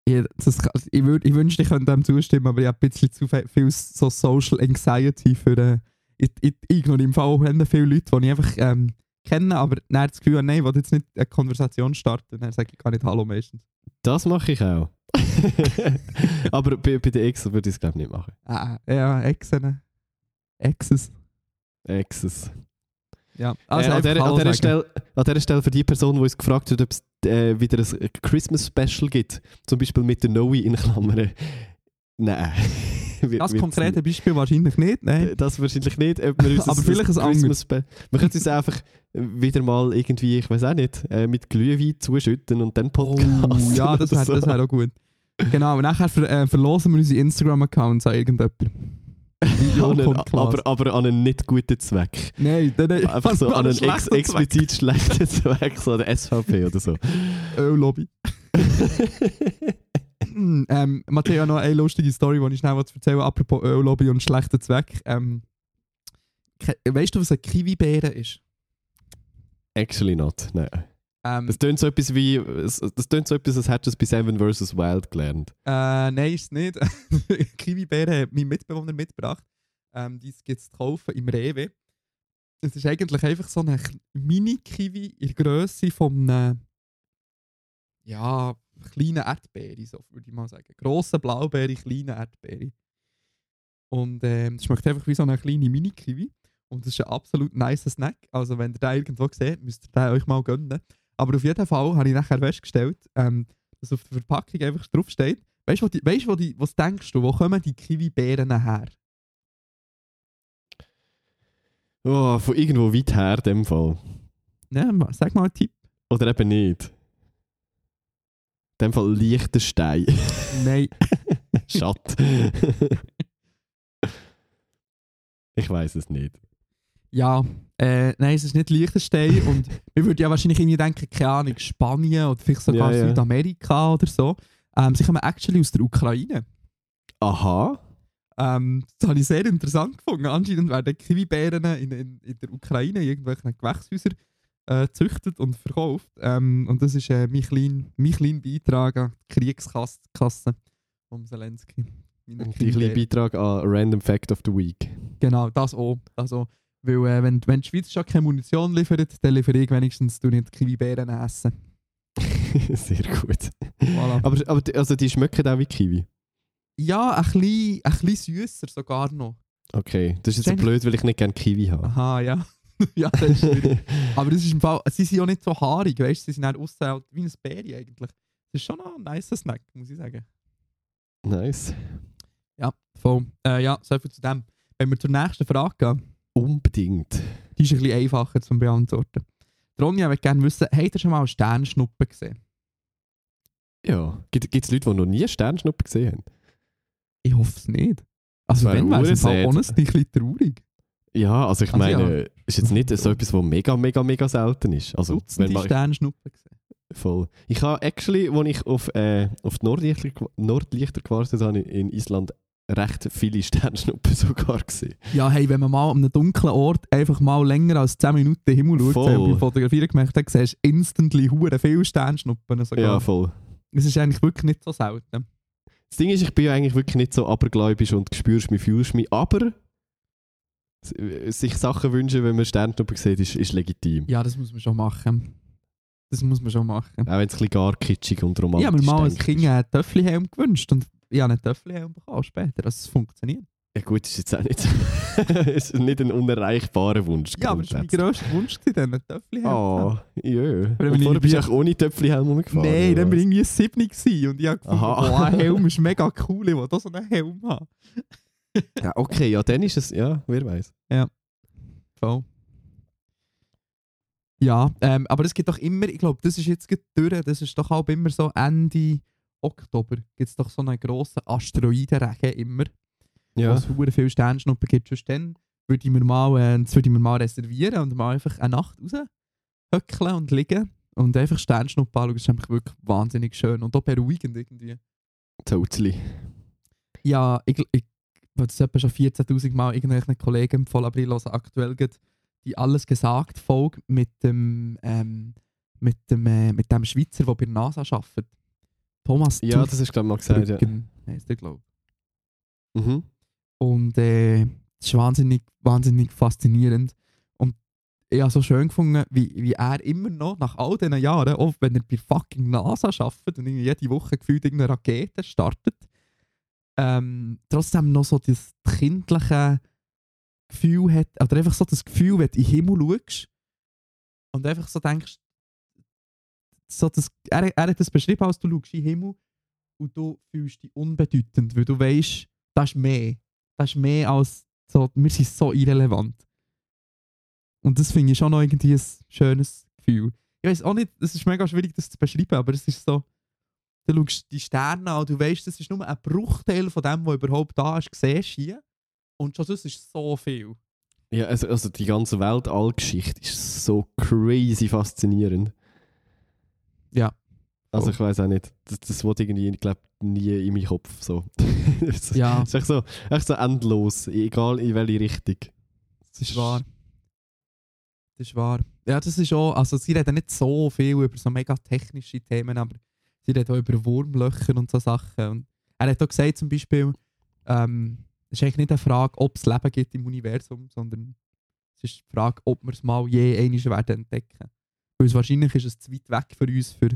Ich, das, ich, würd, ich wünschte, ich könnte dem zustimmen, aber ich habe ein bisschen zu viel so Social Anxiety für. Äh, ich, ich ignoriere im Fall auch viele Leute, die ich einfach ähm, kenne, aber dann das Gefühl nein, ich will jetzt nicht eine Konversation starten. Dann sage ich gar nicht Hallo meistens. Das mache ich auch. aber bei, bei den Ex würde ich es, glaube ich, nicht machen. Ah, ja, Exen. Exes. Exes. Ja, äh, also an, einfach der, an, dieser. Stelle, an dieser Stelle für die Person, die uns gefragt hat, ob es äh, wieder ein Christmas-Special gibt, zum Beispiel mit der Noe in Klammern. Nein. Das konkrete Beispiel wahrscheinlich nicht, nein. nicht. Das wahrscheinlich nicht. Ob wir uns Aber vielleicht ein anderes. Wir können uns einfach wieder mal irgendwie, ich weiß auch nicht, äh, mit Glühwein zuschütten und dann Oh, Podcast. ja, das wäre so. das wär auch gut. Genau, und nachher ver, äh, verlosen wir unsere Instagram-Accounts an irgendjemanden. An einen, aber, aber an einen nicht guten Zweck. Nein, nein, nein. Einfach so an einen ex explizit schlechten Zweck, so der SVP oder so. Öllobby. ähm, Matteo, noch eine lustige Story, die ich schnell erzählen apropos Öllobby und schlechten Zweck. Ähm, weißt du, was eine Kiwi-Beere ist? Actually not, nein. Ähm, Das tönt so etwas wie, das tönt so etwas, als hättest du es bei Seven vs. Wild gelernt. Äh, nein, ist es nicht. Kiwi-Beeren hat mein Mitbewohner mitgebracht. Ähm, dies gibt es zu kaufen im Rewe. Es ist eigentlich einfach so eine Mini-Kiwi in der Größe von einem ja, kleinen Erdbeere, so würde ich mal sagen. Grosse Blaubeere, kleine Erdbeere. Und ähm, es schmeckt einfach wie so eine kleine Mini-Kiwi. Und es ist ein absolut nice Snack. Also wenn ihr den irgendwo seht, müsst ihr den euch mal gönnen. Aber auf jeden Fall habe ich nachher festgestellt, ähm, dass auf der Verpackung einfach drauf steht, weißt du, wo, die, weißt, wo, die, was denkst du, wo kommen die Kiwi-Beeren her? Oh, von irgendwo weit her, in dem Fall. Ja, sag mal einen Tipp. Oder eben nicht. In dem Fall Liechtenstein. Nein. Schatt. ich weiß es nicht. Ja, äh, nein, es ist nicht Liechtenstein und wir würden ja wahrscheinlich irgendwie denken, keine Ahnung, Spanien oder vielleicht sogar Ja, ja. Südamerika oder so. Ähm, sie kommen actually aus der Ukraine. Aha. Ähm, das habe ich sehr interessant gefunden. Anscheinend werden Kiwi-Beeren in, in, in der Ukraine in irgendwelchen Gewächshäusern äh, gezüchtet und verkauft. Ähm, und das ist äh, mein kleiner mein kleiner Beitrag an die Kriegskasse von Zelensky. Meine Ein kleiner. Beitrag an Random Fact of the Week. Genau, das auch. Also, Weil äh, wenn, wenn die Schweiz schon keine Munition liefert, dann liefere ich wenigstens du nicht Kiwi-Beeren essen. Sehr gut. Voilà. Aber, aber die- also die schmecken auch wie Kiwi. Ja, ein bisschen, ein bisschen süsser sogar noch. Okay, das ist jetzt so blöd, weil ich nicht gerne Kiwi habe. Aha, ja. ja, das ist schwierig. Aber das ist im Fall, sie sind auch nicht so haarig, weißt du, sie sind auch aussen halt wie ein Bäri eigentlich. Das ist schon ein nice Snack, muss ich sagen. nice. Ja, voll. Äh, ja, so viel zu dem. Wenn wir zur nächsten Frage gehen, Unbedingt. die ist ein bisschen einfacher zu beantworten. Ronja würde gerne wissen, habt ihr schon mal eine Sternschnuppe gesehen? Ja. Gibt es Leute, die noch nie Sternschnuppen gesehen haben? Ich hoffe es nicht. Also wenn wäre es im Fall ursäd. honestly ein bisschen traurig. Ja, also ich Also meine, ist jetzt nicht so etwas, was mega, mega, mega selten ist. Also, Dutzende man, Sternschnuppen gesehen. voll. Ich habe actually, als ich auf, äh, auf die Nordlichter, Nordlichter gewartet habe in Island, recht viele Sternschnuppen sogar gesehen. Ja, hey, wenn man mal an einem dunklen Ort einfach mal länger als 10 Minuten in den Himmel schaut, Voll. so beim Fotografieren gemerkt hat, siehst du instantly hure viele Sternschnuppen sogar. Ja, voll. Es ist eigentlich wirklich nicht so selten. Das Ding ist, ich bin ja eigentlich wirklich nicht so abergläubisch und spürst mich, fühlst mich, aber sich Sachen wünschen, wenn man Sternschnuppen sieht, ist, ist legitim. Ja, das muss man schon machen. Das muss man schon machen. Auch wenn es ein bisschen gar kitschig und romantisch Ich habe mir mal als Kind ist. einen Töffelhelm gewünscht und ich habe einen Töffelhelm bekommen später. Also es funktioniert. Ja gut, ist jetzt auch nicht, ist nicht ein unerreichbarer Wunsch. Ja, aber das war mein grösster Wunsch, gewesen, einen Töffelhelm zu haben. Ah, jö. Ich vorher bist du auch ohne Töpfli-Helm rumgefahren. Nein, dann war ich irgendwie 7 gewesen und ich habe gefunden, Aha. boah, ein Helm ist mega cool, ich will da so einen Helm haben. Was? Ja, okay, ja, dann ist es, ja, wer weiß. Voll. Ja, ähm, aber es gibt doch immer, ich glaube, das ist jetzt durch, das ist doch auch immer so Ende Oktober, gibt es doch so einen grossen Asteroidenregen immer, Ja, es verdammt viele Sternschnuppen gibt. Sonst dann würde ich mir mal, äh, würde ich mir mal reservieren und mal einfach eine Nacht raus höckeln und liegen und einfach Sternschnuppen anschauen. Das ist einfach wirklich wahnsinnig schön und auch beruhigend irgendwie. totally. Ja, ich, ich habe das etwa schon 14'000 Mal irgendwelchen Kollegen empfohlen, aber ich höre aktuell die «Alles gesagt» Folge mit dem, ähm, mit dem, äh, mit dem Schweizer, der bei der NASA arbeitet. Thomas Ja, das du glaube ich mal gesagt, ja. Tuchbrücken heisst er, glaube Mhm. Und äh, das ist wahnsinnig, wahnsinnig faszinierend. Und ich habe so schön gefunden, wie, wie er immer noch nach all diesen Jahren, auch wenn er bei fucking NASA arbeitet und jede Woche gefühlt irgendeine Rakete startet, ähm, trotzdem noch so das kindliche Gefühl hat, oder einfach so das Gefühl, wenn du in den Himmel schaust und einfach so denkst, so das, er, er hat das beschrieben, als du schaust in den Himmel und du fühlst dich unbedeutend, weil du weißt, das ist mehr. Das ist mehr als so, wir sind so irrelevant. Und das finde ich schon noch irgendwie ein schönes Gefühl. Ich weiß auch nicht, es ist mega schwierig, das zu beschreiben, aber es ist so, du schaust die Sterne an du weißt, das ist nur ein Bruchteil von dem, was überhaupt da ist, siehst hier. Und schon das ist so viel. Ja, also, also die ganze Weltallgeschichte ist so crazy faszinierend. Ja. Also Oh. ich weiß auch nicht, das, das wird irgendwie, ich glaube, nie in meinen Kopf so. Es Ja, ist echt so, echt so endlos, egal in welche Richtung. das ist wahr. Das ist wahr. Ja, das ist auch, also sie reden nicht so viel über so mega technische Themen, aber sie reden auch über Wurmlöcher und so Sachen. Und er hat auch gesagt zum Beispiel, ähm, es ist eigentlich nicht eine Frage, ob es Leben gibt im Universum, sondern es ist die Frage, ob wir es mal je einmal werden entdecken. Weil es wahrscheinlich ist es zu weit weg für uns, für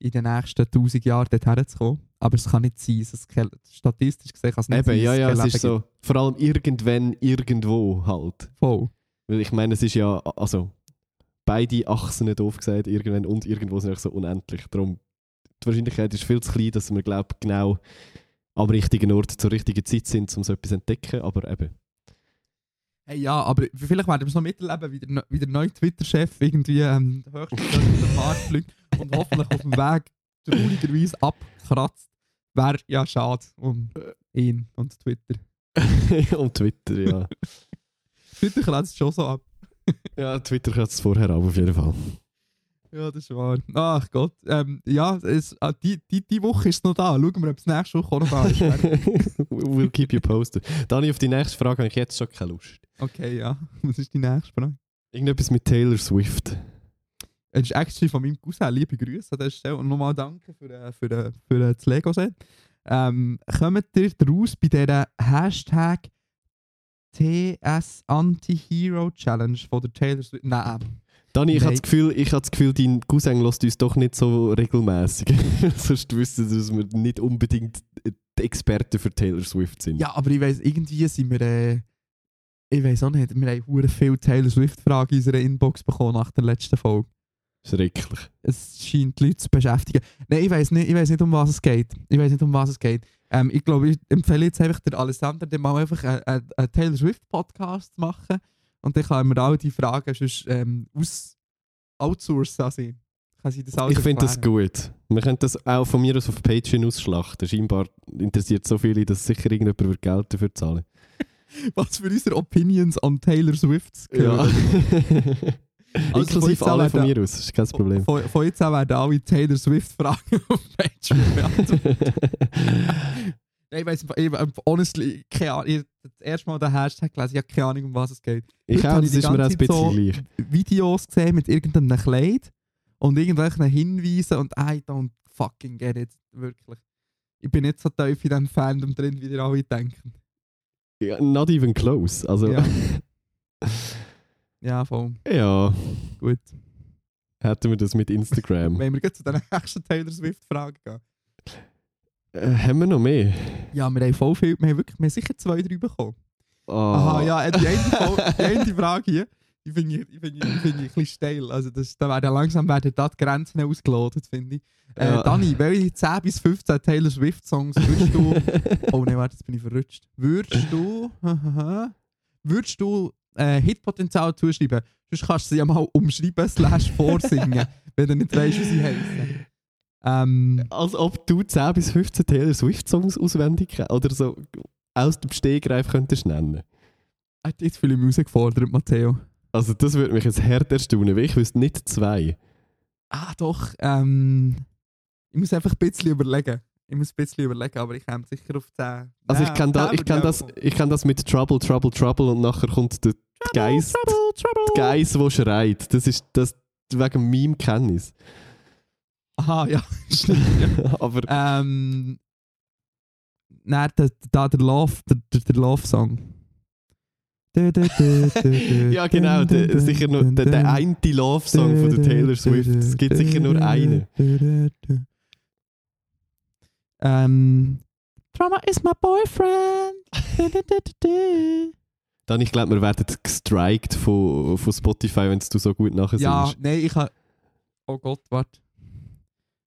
in den nächsten 1000 Jahren dorthin zu kommen. Aber es kann nicht sein, es kein- statistisch gesehen kann es nicht Eben, sein, ja, ja, es Leben ist so, vor allem irgendwann, irgendwo halt. Voll. Weil ich meine, es ist ja, also, beide Achsen doof gesagt, irgendwann und irgendwo sind einfach so unendlich. Darum, die Wahrscheinlichkeit ist viel zu klein, dass wir, glaube genau am richtigen Ort zur richtigen Zeit sind, um so etwas zu entdecken, aber eben. Hey, ja, aber vielleicht werden wir es noch miterleben, wie der, wie der neue Twitter-Chef irgendwie ähm, höchstens auf den Mars fliegt und hoffentlich auf dem Weg traurigerweise abkratzt. Wäre ja schade um ihn und Twitter. und Twitter, ja. Twitter kratzt es schon so ab. ja, Twitter hat es vorher ab, auf jeden Fall. Ja, das ist wahr. Ach Gott. Ähm, ja, es, ah, die, die, die Woche ist es noch da. Schauen wir, ob es nächste Woche auch noch da ist. we'll keep you posted. Dani, auf die nächste Frage habe ich jetzt schon keine Lust. okay, ja. Was ist die nächste Frage? Irgendetwas mit Taylor Swift. Es ist actually von meinem Cousin. Liebe Grüße an dieser Stelle. Und nochmal danke für, äh, für, äh, für äh, das Lego-Set. Ähm, kommt ihr raus bei dieser Hashtag TS Anti-Hero Challenge von der Taylor Swift. Nein. Dani, ich habe das Gefühl, ich habe das Gefühl, dein Cousin lässt uns doch nicht so regelmäßig. Sonst wüssten dass wir nicht unbedingt die Experten für Taylor Swift sind. Ja, aber ich weiss, irgendwie sind wir. Äh, ich weiß auch nicht, wir haben hure viel Taylor Swift-Fragen in unserer Inbox bekommen nach der letzten Folge. Schrecklich. Es scheint die Leute zu beschäftigen. Nein, ich weiß nicht, ich weiss nicht, um was es geht. Ich weiß nicht, um was es geht. Ähm, ich glaube, ich empfehle jetzt einfach der Alessandra, dem mal einfach einen, einen, einen Taylor Swift-Podcast zu machen. Und dann kann mir all die Fragen sonst, ähm, aus outsourcen an sie. Kann sie das Ich finde das gut. Wir können das auch von mir aus auf Patreon ausschlachten. Scheinbar interessiert so viele, dass sicher irgendjemand wird Geld dafür zahlen Was für unsere Opinions an Taylor Swift Ja. Also Inklusive alle von mir aus, das ist kein Problem. Von, von jetzt an werden alle Taylor Swift-Fragen auf Patreon beantwortet. Nein, ich weiss, ich, honestly, keine Ahnung. Ich, das erste Mal den Hashtag gelesen, ich habe keine Ahnung, um was es geht. ich Heute auch, habe das ist mir auch ein bisschen so- gleich. Videos gesehen mit irgendeinem Kleid und irgendwelchen Hinweisen und I don't fucking get it. Wirklich. Ich bin nicht so tief in diesem Fandom drin, wie ihr alle denken. Ja, not even close. Also, Ja. ja. Ja, voll. Gut. hätten wir das mit Instagram. Wenn wir gleich zu den nächsten Taylor Swift-Fragen gehen. Äh, haben wir noch mehr? Ja, wir haben voll viel, wir haben wirklich, wir haben sicher zwei, drei bekommen. Ah. Aha, ja, die eine, die eine Frage hier, die finde ich, die finde ich, die finde ich ein bisschen steil. Also das, da werden langsam werden da die Grenzen ausgelotet, finde ich. Äh, Ja. Dani, welche 10 bis 15 Taylor Swift Songs würdest du... oh nein, warte, jetzt bin ich verrutscht. Würdest du... würdest du äh, Hitpotenzial zuschreiben? Sonst kannst du sie ja mal umschreiben slash vorsingen, wenn du nicht weißt, wie sie heißen. Ähm, Als ob du 10 bis 15 Taylor Swift Songs auswendig. Oder so aus dem Stegreif könntest nennen. jetzt fühle ich mich herausgefordert, Matteo. Also das würde mich jetzt hart erstaunen, weil ich wüsste nicht zwei. Ah, doch. Ähm, ich muss einfach ein bisschen überlegen. Ich muss ein bisschen überlegen, aber ich komme sicher auf 10. Also ich kann, da, 10 ich, kann das, ich kann das mit Trouble, Trouble, Trouble und nachher kommt der Geist, Trouble, trouble. der Geist, der schreit. Das ist das wegen meinem Kenntnis. Aha, ja, stimmt. ja. Aber ähm, nein, der, der, der Love, der, der, der Love-Song. ja genau, der, sicher nur der, der eine Love-Song von der Taylor Swift. Es gibt sicher nur einen. Ähm, Drama is my boyfriend. Dann, ich glaube, wir werden gestrikt von, von Spotify, wenn du so gut nachher ja, nein, ich habe. Oh Gott, warte.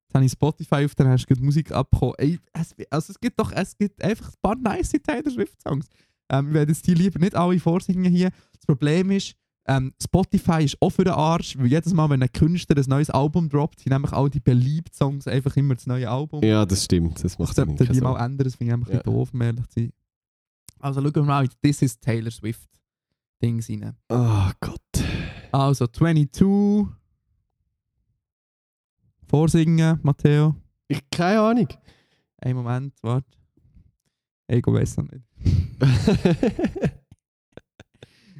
Jetzt habe ich Spotify auf, dann hast du gerade Musik abgekommen. Ey, es, also es gibt doch es gibt einfach ein paar nice Taylor Swift-Songs. Ähm, ich werde jetzt die lieber nicht alle vorsingen hier. Das Problem ist, ähm, Spotify ist auch für den Arsch, weil jedes Mal, wenn ein Künstler ein neues Album droppt, sind nämlich all die beliebten Songs einfach immer das neue Album. Ja, das stimmt. Das macht Das sollten die mal ändern, das finde ich einfach ein Ja. bisschen doof, um ehrlich zu sein. Also schauen wir mal in This is Taylor Swift Dings rein. Oh Gott. Also 22. Vorsingen, Matteo. Ich keine Ahnung. Ein Moment, warte. Ich weiß noch nicht.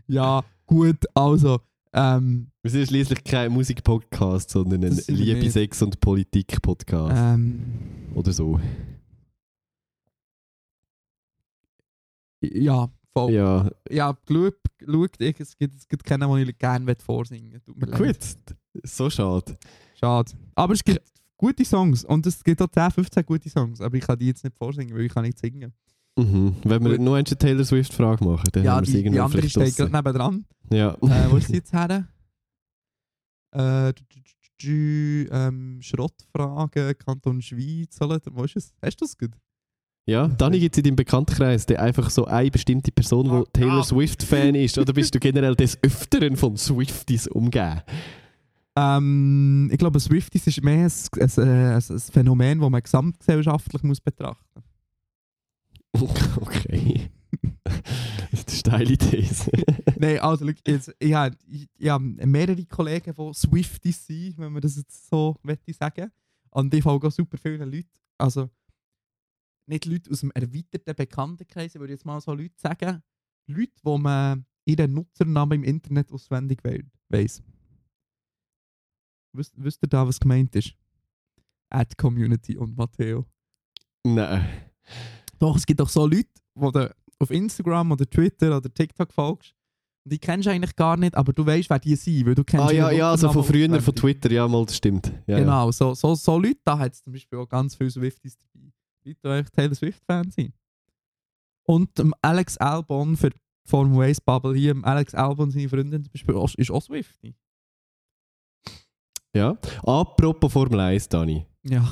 Ja, gut, also. Ähm, Wir sind schließlich kein Musikpodcast, sondern ein Liebe. Sex und Politik-Podcast. ähm, Oder so. ja, voll. Ja, Ja, schau, schau ich, es gibt, es gibt keinen, den ich gerne vorsingen leid. gut. So schade. Schade. Aber es gibt gute Songs und es gibt auch 10, 15 gute Songs, aber ich kann die jetzt nicht vorsingen, weil ich kann nicht singen. Mhm. Wenn wir noch eine Taylor Swift-Frage machen, dann ja, haben wir sie die, die andere steht gerade draussen. neben dran. Ja. Äh, wo ist sie jetzt her? Äh, ähm, Schrottfrage, Kanton Schweiz? Wo ist es? Hast du es gut? ja, Dani gibt es in deinem Bekanntenkreis der einfach so eine bestimmte Person, Ah, die Taylor ah. Swift-Fan ist? Oder bist du generell des Öfteren von Swifties umgeben? Ähm, ich glaube, Swifties ist mehr ein, ein, ein, ein Phänomen, das man gesamtgesellschaftlich muss betrachten Okay. das ist eine steile These. Nein, also, schau, jetzt, ich, habe, ich, ich mehrere Kollegen, die Swifties sind, wenn man das jetzt so möchte sagen. Und ich folge auch super viele Leute. Also, nicht Leute aus dem erweiterten Bekanntenkreis, ich würde jetzt mal so Leute sagen. Leute, wo man ihren Nutzernamen im Internet auswendig we- weiss. Wisst, wisst ihr da, was gemeint ist? Ad Community und Matteo. Nein. Doch, es gibt auch so Leute, die den auf Instagram oder Twitter oder TikTok folgst, die kennst du eigentlich gar nicht, aber du weißt, wer die sind, weil du kennst Ah ja, ja, also von früher, von. Twitter, ja, mal, das stimmt. Ja, ja. Genau, so, so, so Leute, da hat es zum Beispiel auch ganz viele Swifties dabei. Leute, die eigentlich Taylor Swift-Fans sind. Und ähm, Alex Albon für die Formel 1 Bubble hier, Alex Albon, seine Freundin zum Beispiel, ist auch Swiftie. Ja. Apropos Formel 1, Dani. Ja.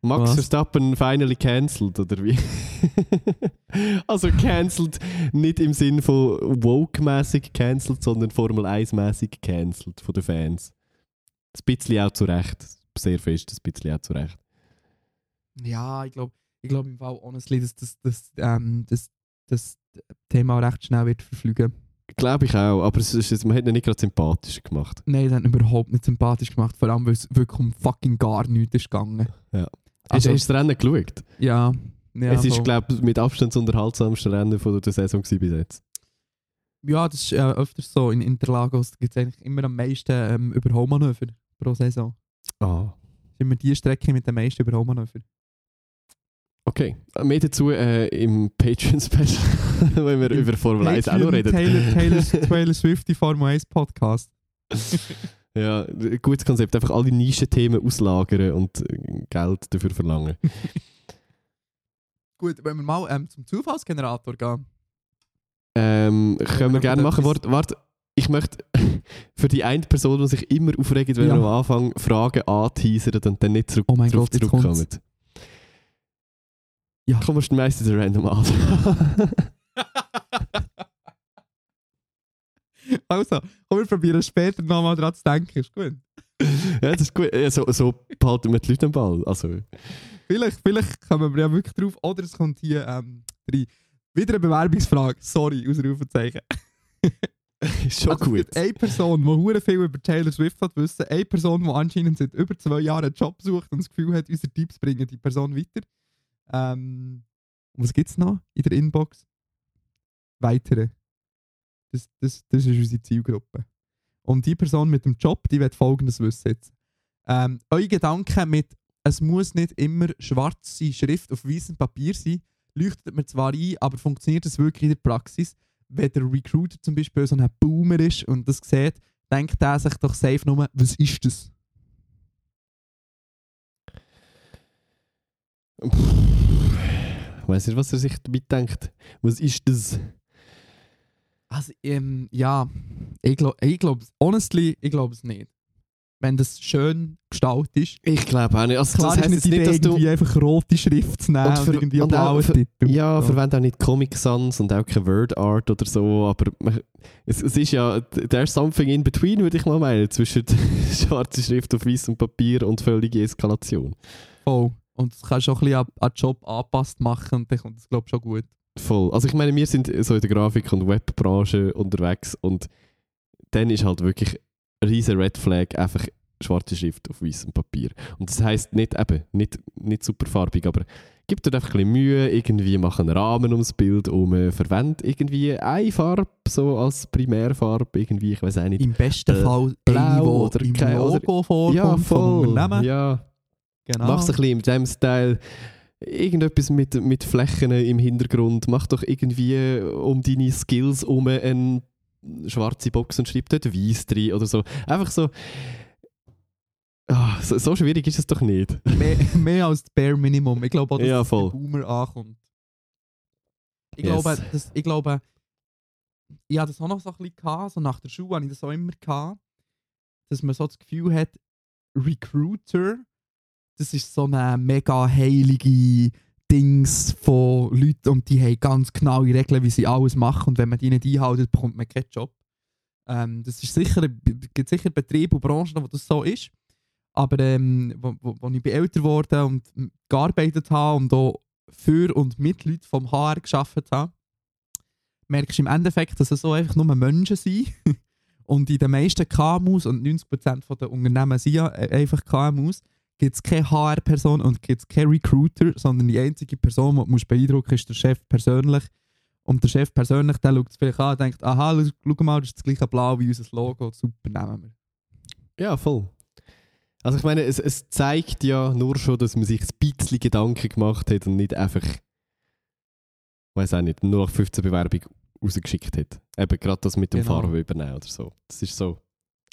Max Was? Verstappen finally cancelled, oder wie? also cancelled nicht im Sinn von woke-mäßig cancelled, sondern Formel 1-mäßig cancelled von den Fans. Ein bisschen auch zu Recht. Sehr fest, ein bisschen auch zu Recht. Ja, ich glaube ich glaub im Fall, honestly, dass das, das, ähm, das, das Thema recht schnell wird verfliegen. Glaube ich auch, aber es ist, man hat ihn nicht gerade sympathischer gemacht. Nein, das hat ihn überhaupt nicht sympathisch gemacht, vor allem, weil es wirklich um fucking gar nichts ist gegangen. Ja. Also, hast, du das Rennen geschaut? ja. ja es ist, glaube ich, mit Abstand das unterhaltsamste Rennen von der Saison bis jetzt. Ja, das ist äh, öfters so. In Interlagos gibt es eigentlich immer am meisten ähm, Überholmanöver pro Saison. Ah. Das ist immer die Strecke mit den meisten Überholmanöver. Okay, mehr dazu äh, im Patreon-Special, wenn wir über Formel 1 auch noch reden. Taylor, Taylor, Taylor Swift, die Formel 1 Podcast. Ja, gutes Konzept. Einfach alle Nischenthemen auslagern und äh, Geld dafür verlangen. Gut, wenn wir mal ähm, zum Zufallsgenerator gehen. Ähm, können wir gerne machen. Warte, warte, ich möchte für die eine Person, die sich immer aufregt, wenn Ja. wir am Anfang Fragen anteasern und dann nicht zurück, Oh mein Gott, zurückkommen. Ja. Komm, musst du meistens random an. Also, komm, wir probieren später nochmal dran zu denken. Ist gut. ja, das ist gut. Ja, so, so behalten wir die Leute am Ball. Also, Vielleicht, vielleicht kommen wir ja wirklich drauf. Oder es kommt hier ähm, rein. Wieder eine Bewerbungsfrage. Sorry, Ausrufezeichen. ist schon Also, gut. Eine Person, die hure viel über Taylor Swift hat wissen. Eine Person, die anscheinend seit über zwei Jahren einen Job sucht und das Gefühl hat, unsere Tipps bringen die Person weiter. Ähm, was gibt es noch in der Inbox? Weitere. Das, das, das ist unsere Zielgruppe. Und die Person mit dem Job, die wird folgendes wissen jetzt. Ähm, eure Gedanken mit «Es muss nicht immer schwarze Schrift auf weißem Papier sein», leuchtet mir zwar ein, aber funktioniert das wirklich in der Praxis? Wenn der Recruiter zum Beispiel so ein Boomer ist und das sieht, denkt er sich doch safe nur, was ist das? Ich weiß nicht, was er sich damit denkt. Was ist das? Also, ähm, ja, ich glaube, ich glaub, honestly, ich glaube es nicht. Wenn das schön gestaltet ist. Ich glaube auch nicht. Also, Klar das ist heisst nicht nicht, dass du. irgendwie einfach rote Schrift zu nehmen Und und, für- irgendwie einen und auch für- Titel. Ja, So. verwende auch nicht Comic Sans und auch kein Word Art oder so, aber man- es, es ist ja, there's something in between, würde ich mal meinen, zwischen schwarzer Schrift auf weißem Papier und völlige Eskalation. Voll. Und das kannst du auch ein bisschen an, an den Job angepasst machen und dann kommt das, glaube ich, schon gut. Voll. Also ich meine, wir sind so in der Grafik- und Webbranche unterwegs und dann ist halt wirklich ein riesen Red Flag einfach schwarze Schrift auf weißem Papier. Und das heisst nicht eben, nicht, nicht super farbig, aber gib dir einfach ein bisschen Mühe, irgendwie mach einen Rahmen ums Bild um, verwende irgendwie eine Farbe so als Primärfarbe, irgendwie, ich weiß auch nicht. Im besten Äh, Fall blau eine, oder im Logo vorkommt ja, voll. Unternehmen. Ja, Genau. Mach's ein bisschen in diesem Style. Irgendetwas mit, mit Flächen im Hintergrund. Mach doch irgendwie um deine Skills um eine schwarze Box und schreib dort Weiss drin oder so. Einfach so. Ah, so, so schwierig ist es doch nicht. mehr, mehr als das Bare Minimum. Ich glaube auch, dass Ja, es voll. bei Boomer ankommt. Ich Yes. glaube, das, ich glaube, ich hatte das auch noch so ein bisschen, gehabt, so nach der Schule hatte ich das auch immer, gehabt, dass man so das Gefühl hat, Recruiter, das ist so eine mega heilige Dings von Leuten und die haben ganz genaue Regeln, wie sie alles machen und wenn man die nicht einhält, bekommt man keinen Job. Ähm, das ist sicher, gibt sicher Betriebe und Branchen, wo das so ist. Aber ähm, wo, wo, wo ich älter geworden und gearbeitet habe und auch für und mit Leuten vom HR gearbeitet habe, merkst du im Endeffekt, dass es so einfach nur Menschen sind. und in den meisten KMUs und 90% der Unternehmen sind ja einfach KMUs, gibt es keine HR-Person und gibt es keine Recruiter, sondern die einzige Person, die du musst beeindrucken ist der Chef persönlich. Und der Chef persönlich, der schaut es vielleicht an und denkt, aha, schau mal, das ist das gleiche Blau wie unser Logo, super, nehmen wir. Ja, voll. Also ich meine, es, es zeigt ja nur schon, dass man sich ein bisschen Gedanken gemacht hat und nicht einfach weiß auch nicht, nur 15 Bewerbung rausgeschickt hat. Eben gerade das mit dem Genau. Farbe übernehmen oder so. Das ist so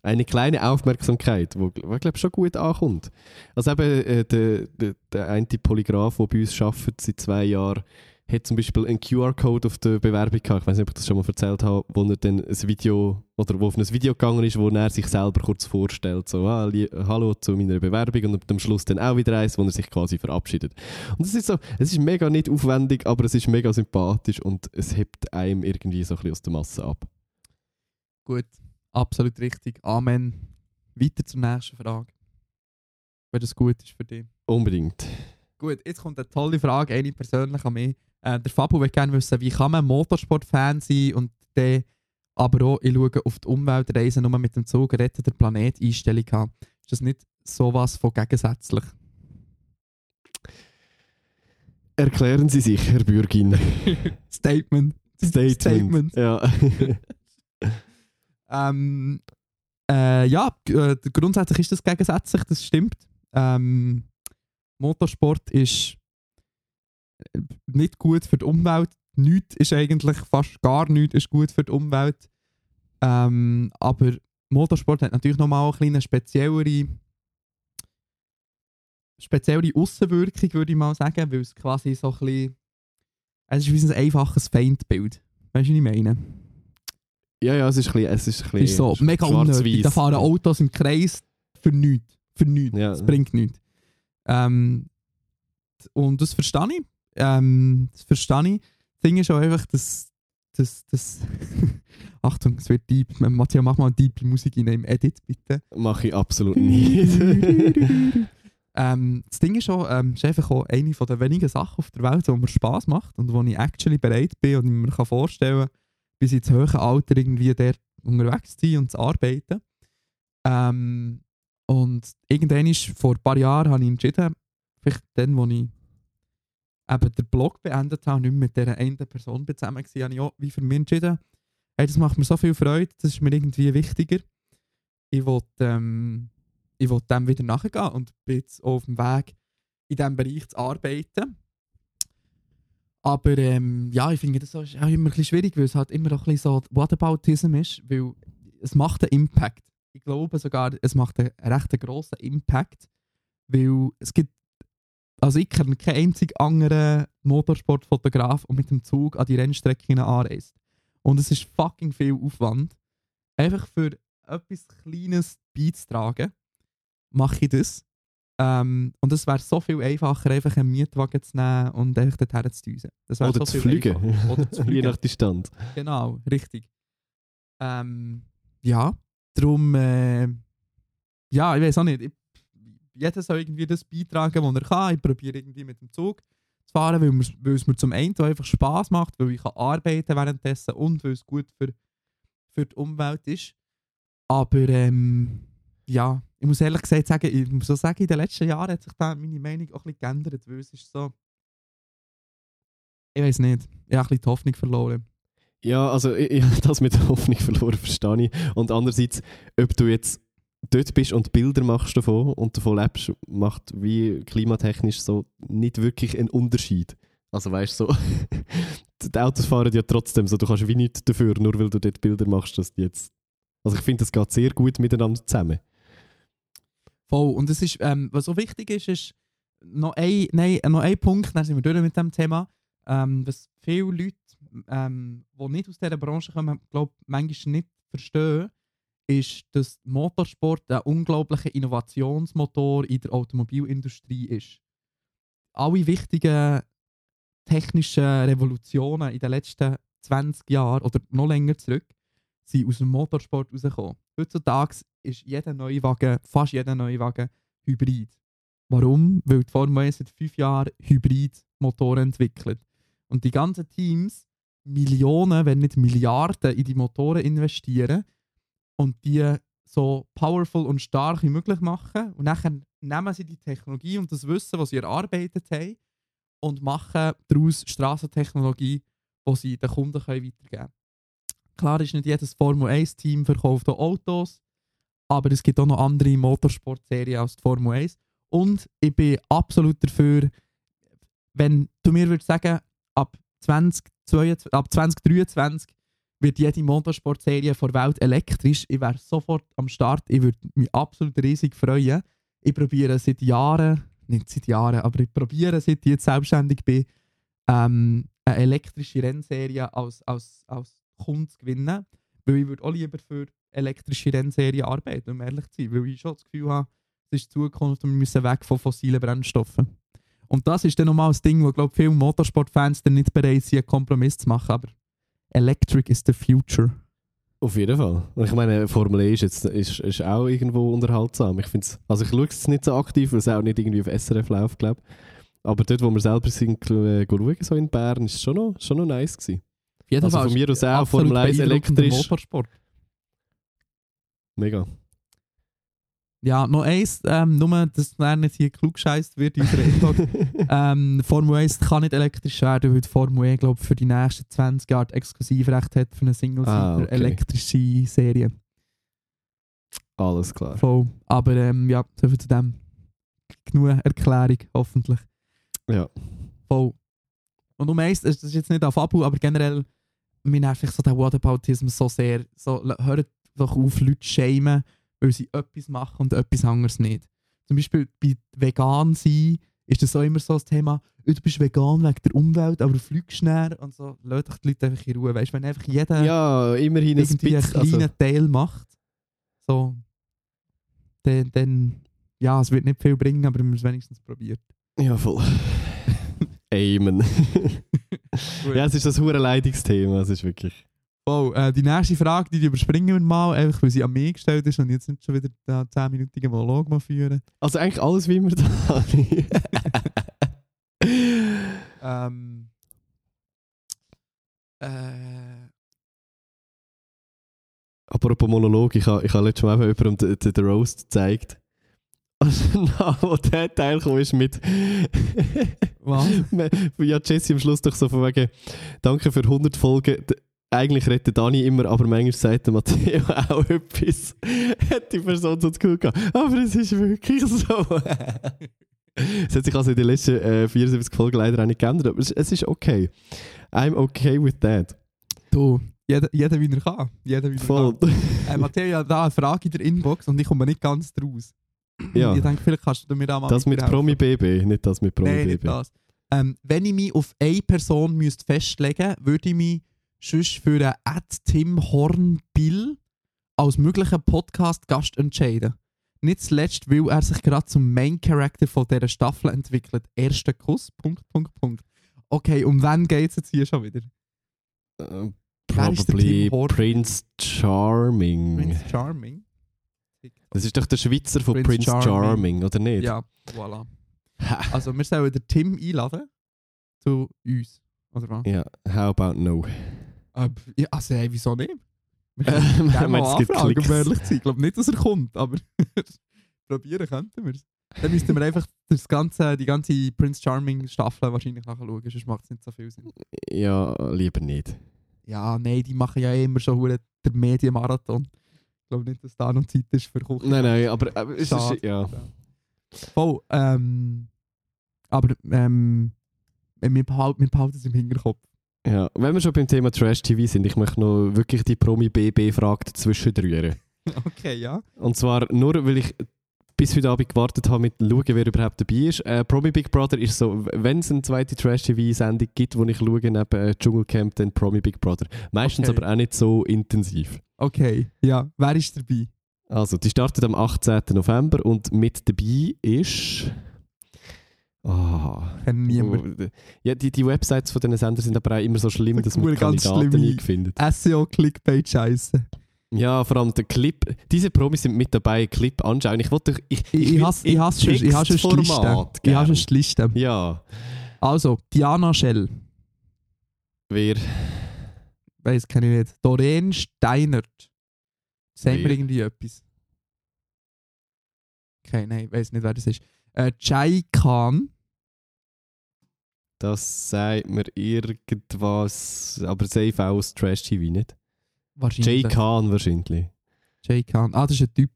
eine kleine Aufmerksamkeit, wo glaube schon gut ankommt. Also eben äh, der, der, der eine Polygraph, der bei uns arbeitet seit zwei Jahren, hat zum Beispiel einen QR-Code auf der Bewerbung gehabt. Ich weiß nicht, ob ich das schon mal erzählt habe, wo er dann ein Video oder wo auf ein Video gegangen ist, wo er sich selber kurz vorstellt, so ah, hallo zu meiner Bewerbung und am Schluss dann auch wieder eins, wo er sich quasi verabschiedet. Und es ist so, es ist mega nicht aufwendig, aber es ist mega sympathisch und es hebt einem irgendwie so ein bisschen aus der Masse ab. Gut, absolut richtig. Amen. Weiter zur nächsten Frage. Wenn das gut ist für dich. Unbedingt. Gut, jetzt kommt eine tolle Frage, eine persönlich an mich. Äh, der Fabu will gerne wissen, wie kann man Motorsport-Fan sein und dann aber auch, ich schaue auf die Umweltreise nur mit dem Zug retten der Planet Einstellung haben. Ist das nicht sowas von gegensätzlich? Erklären Sie sich, Herr Bürgin. Statement. Statement. Statement. Ja. Ähm, äh, ja, äh, grundsätzlich ist das gegensätzlich, das stimmt. Ähm, Motorsport ist äh, nicht gut für die Umwelt. Nichts ist eigentlich, fast gar nichts ist gut für die Umwelt. Ähm, aber Motorsport hat natürlich nochmal eine kleine speziellere, speziellere Aussenwirkung, würde ich mal sagen, weil es quasi so ein bisschen, es ist wie ein einfaches Feindbild. Weißt du, was ich meine? Ja, ja, es ist ein bisschen, es ist ein Es ist so bisschen mega unnötig. Da fahren Autos im Kreis für nichts. Für nichts. Ja. Das bringt nichts. Ähm, und das verstehe ich. Ähm, das verstehe ich. Das Ding ist auch einfach, dass. dass, dass Achtung, es wird deep. Matthias, mach mal deep Musik in im Edit, bitte. Mache ich absolut nicht. ähm, das Ding ist auch, ähm, ist einfach auch eine der wenigen Sachen auf der Welt, die mir Spass macht und wo ich actually bereit bin und ich mir kann vorstellen bis ins hohe Alter irgendwie dort unterwegs zu sein und zu arbeiten. Ähm, und irgendwann ist, vor ein paar Jahren habe ich entschieden, vielleicht dann, wo ich eben den Blog beendet habe, nicht mehr mit dieser einen Person zusammen war, habe ich auch wie für mich entschieden, hey, das macht mir so viel Freude, das ist mir irgendwie wichtiger. Ich will, ähm, ich will dem wieder nachgehen und bin jetzt auf dem Weg, in diesem Bereich zu arbeiten. Aber ähm, ja, ich finde das auch immer ein bisschen schwierig, weil es halt immer auch ein bisschen so Whataboutism ist, weil es macht einen Impact. Ich glaube sogar, es macht einen recht grossen Impact, weil es gibt, also ich kenne keinen einzigen anderen Motorsportfotograf, der mit dem Zug an die Rennstrecken anreist. Und es ist fucking viel Aufwand. Einfach für etwas Kleines beizutragen, mache ich das. Ähm, und es wäre so viel einfacher, einfach einen Mietwagen zu nehmen und einfach dorthin zu düsen. Oder so zu fliegen. Oder zu Je fliegen. nach Distanz. Genau, richtig. Ähm, ja, darum, äh, ja, ich weiß auch nicht. Ich, jeder soll irgendwie das beitragen, was er kann. Ich probiere irgendwie mit dem Zug zu fahren, weil, es mir zum einen einfach Spass macht, weil ich kann arbeiten währenddessen und weil es gut für, für die Umwelt ist. Aber ähm, ja, ich muss ehrlich gesagt sagen, ich muss so sagen, in den letzten Jahren hat sich da meine Meinung auch ein bisschen geändert, weil es ist so. Ich weiß nicht. Ich habe ein bisschen die Hoffnung verloren. Ja, also ich, ich habe das mit der Hoffnung verloren, verstehe ich. Und andererseits, ob du jetzt dort bist und Bilder machst davon und davon lebst, macht wie klimatechnisch so nicht wirklich einen Unterschied. Also weißt du, so, die Autos fahren ja trotzdem so, du kannst wie nichts dafür, nur weil du dort Bilder machst, dass die jetzt... Also ich finde, das geht sehr gut miteinander zusammen. Voll. Und es ist, ähm, was so wichtig ist, ist noch ein, nein, noch ein Punkt, dann sind wir durch mit dem Thema, ähm, was viele Leute, ähm, die nicht aus dieser Branche kommen, glaube manchmal nicht verstehen, ist, dass Motorsport ein unglaublicher Innovationsmotor in der Automobilindustrie ist. Alle wichtigen technischen Revolutionen in den letzten 20 Jahren oder noch länger zurück sind aus dem Motorsport rausgekommen. Heutzutage ist jeder neue Wagen, fast jeder neue Wagen, Hybrid. Warum? Weil die Formel 1 seit fünf Jahren Hybrid-Motoren entwickelt. Und die ganzen Teams Millionen, wenn nicht Milliarden in die Motoren investieren und die so powerful und stark wie möglich machen. Und dann nehmen sie die Technologie und das Wissen, was sie erarbeitet haben, und machen daraus Straßentechnologie, die sie den Kunden weitergeben können. Klar ist nicht jedes Formel 1-Team verkauft Autos, aber es gibt auch noch andere Motorsportserien als die Formel 1. Und ich bin absolut dafür, wenn du mir würdest sagen, ab 2022, ab 2023 wird jede Motorsportserie der Welt elektrisch. Ich wäre sofort am Start. Ich würde mich absolut riesig freuen. Ich probiere seit Jahren, nicht seit Jahren, aber ich probiere, seit ich jetzt selbstständig bin, ähm, eine elektrische Rennserie als, als, als Kunde zu gewinnen. Weil ich würde auch lieber für elektrische Rennserien arbeiten, um ehrlich zu sein. Weil ich schon das Gefühl habe, es ist die Zukunft und wir müssen weg von fossilen Brennstoffen. Und das ist dann nochmal das Ding, wo glaube viele Motorsportfans dann nicht bereit sind, einen Kompromiss zu machen. Aber Electric is the future. Auf jeden Fall. Ich meine, Formel E ist, jetzt, ist, ist auch irgendwo unterhaltsam. Ich find's, also ich schaue es nicht so aktiv, weil es auch nicht irgendwie auf SRF läuft, glaube Aber dort, wo wir selber sind, äh, schauen, so in Bern, ist es schon noch, schon noch nice gewesen. Jeden Also Fall von mir aus auch Formel 1 beeindruckender elektrisch. Motorsport. Mega. Ja, noch eins, ähm, nur, dass er nicht hier klug scheißt wird Inbox. ähm, Formel 1 kann nicht elektrisch werden, weil die Formel E, glaube für die nächsten 20 Jahre Exklusivrecht hat für eine single Ah, okay. elektrische Serie. Alles klar. Voll. Aber ähm, ja, soviel zu dem. Genug Erklärung, hoffentlich. Ja. Voll. Und um eins, das ist jetzt nicht auf Abu, aber generell, mir nervt so der Whataboutism so sehr. So, hört doch auf, Leute zu shamen, weil sie etwas machen und etwas anderes nicht. Zum Beispiel bei vegan sein ist das auch immer so das Thema, «Oh, du bist vegan wegen der Umwelt, aber du fliegst näher und so. Lass doch die Leute einfach in Ruhe. Weißt du, wenn einfach jeder Ja, immerhin ein irgendwie einen bisschen. kleinen Also, Teil macht, so, dann, dann, ja, es wird nicht viel bringen, aber wir haben es wenigstens probiert. ja, voll. Amen. ja, es ist das hure Leidungsthema. Es ist wirklich. Oh, äh, die nächste Frage, die überspringen wir mal, einfach weil sie an mich gestellt ist und jetzt nicht schon wieder den 10-minütigen Monolog mal führen. Also eigentlich alles wie immer da. Ähm, äh, Apropos Monolog, ich habe ich ha letztes Mal eben jemandem den, den Roast gezeigt. Also, na, wo der Teil kam, ist mit. was? ja, Jesse am Schluss doch so von wegen, danke für 100 Folgen. Eigentlich redet der Dani immer, aber manchmal sagt der Matteo auch etwas. Hat die Person so Gefühl gehabt. Aber es ist wirklich so. es hat sich also in den letzten äh, 74 Folgen leider auch nicht geändert, aber es, es ist okay. I'm okay with that. Du, jeder, jeder wie er kann. Jeder wie er Voll. kann. Äh, Matteo, ja, da eine Frage in der Inbox und ich komme nicht ganz draus. Ja. Ich denke, vielleicht kannst du mir da mal Das mit. Promi BB, nicht das mit Promi Nein, BB. das. Ähm, wenn ich mich auf eine Person müsste festlegen müsste, würde ich mich sonst für einen Ad Tim Hornbill als möglichen Podcast-Gast entscheiden. Nicht zuletzt, weil er sich gerade zum Main Character von dieser Staffel entwickelt. Erster Kuss, Punkt, Punkt, Punkt. Okay, um wen geht es jetzt hier schon wieder? Der probably? Prince Charming. Prince Charming? Das ist doch der Schweizer von Prince Prince, Charming. Charming. oder nicht? Ja, voilà. Also wir sollen den Tim einladen zu uns. Oder was? Ja, how about no? Äh, ja, also hey, wieso nicht? Wir Äh, können gerne mal anfragen, um ehrlich zu sein. Ich glaube nicht, dass er kommt, aber probieren könnten wir es. Dann müssten wir einfach das ganze, die ganze Prince Charming Staffel wahrscheinlich nachschauen, sonst macht es nicht so viel Sinn. Ja, lieber nicht. Ja, nein, die machen ja immer schon der Medienmarathon. Ich glaube nicht, dass da noch Zeit ist für Kuchen. Nein, nein, aber, aber es Schade. ist, ja. Voll, ähm, aber ähm, wir behalten, wir behalten es im Hinterkopf. ja. Wenn wir schon beim Thema Trash TV sind, ich möchte noch wirklich die Promi BB-Frage dazwischen rühren. Okay, ja. Und zwar nur, weil ich bis heute Abend gewartet habe, mit schauen, wer überhaupt dabei ist. Äh, Promi Big Brother ist so, wenn es eine zweite Trash-TV-Sendung gibt, wo ich schaue, neben äh, Dschungelcamp, dann Promi Big Brother. Meistens Okay. aber auch nicht so intensiv. Okay, ja. Wer ist dabei? Also, die startet am 18. November und mit dabei ist... Ah... Kennt niemand. Oh, Ja, die, die Websites von diesen Sendern sind aber auch immer so schlimm, dass man ganz Kandidaten nicht findet. SEO-Clickbait-Scheiße. Ja, vor allem der Clip. Diese Promis sind mit dabei, Clip anschauen. Ich wollte... Ich, Ich, ich, hasse, ich hasse schon, ich hasse schon die Liste. Ich hasse schon die Liste. Ja, Also, Diana Schell. wer... Weiß kenne ich nicht. Doreen Steinert. Sagen wir irgendwie etwas? Okay, nein, ich weiß nicht, wer das ist. Äh, Jai Khan. Das sagt mir irgendwas, aber safe auch aus Trash TV, nicht? Wahrscheinlich. Jay Khan wahrscheinlich. Jay Khan. Ah, das ist ein Typ.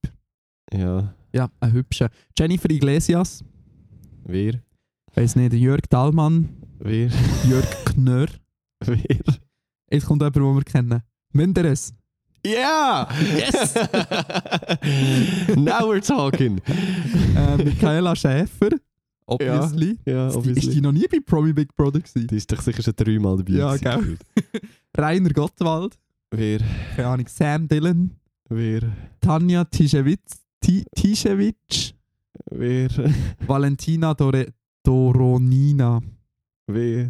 Ja, Ja, ein hübscher. Jennifer Iglesias. wer? Weiß nicht. Jörg Dahlmann. Wer? Jörg Knör. Wer? Jetzt kommt jemand, den wir kennen. Menderes. Ja! Yes! Now we're talking. äh, Michaela Schäfer. Obviously. Ja, Ist die- Ist die obviously. noch nie bei Promi Big Brother gewesen? Die ist doch sicher schon dreimal dabei. Ja, gell. gefühlt. Rainer Gottwald. Wer? Keine Ahnung. Sam Dillon. Wer? Tanja Tischewitz. Ti- Tischewitsch. Wer? Valentina Dore Doronina. Wer?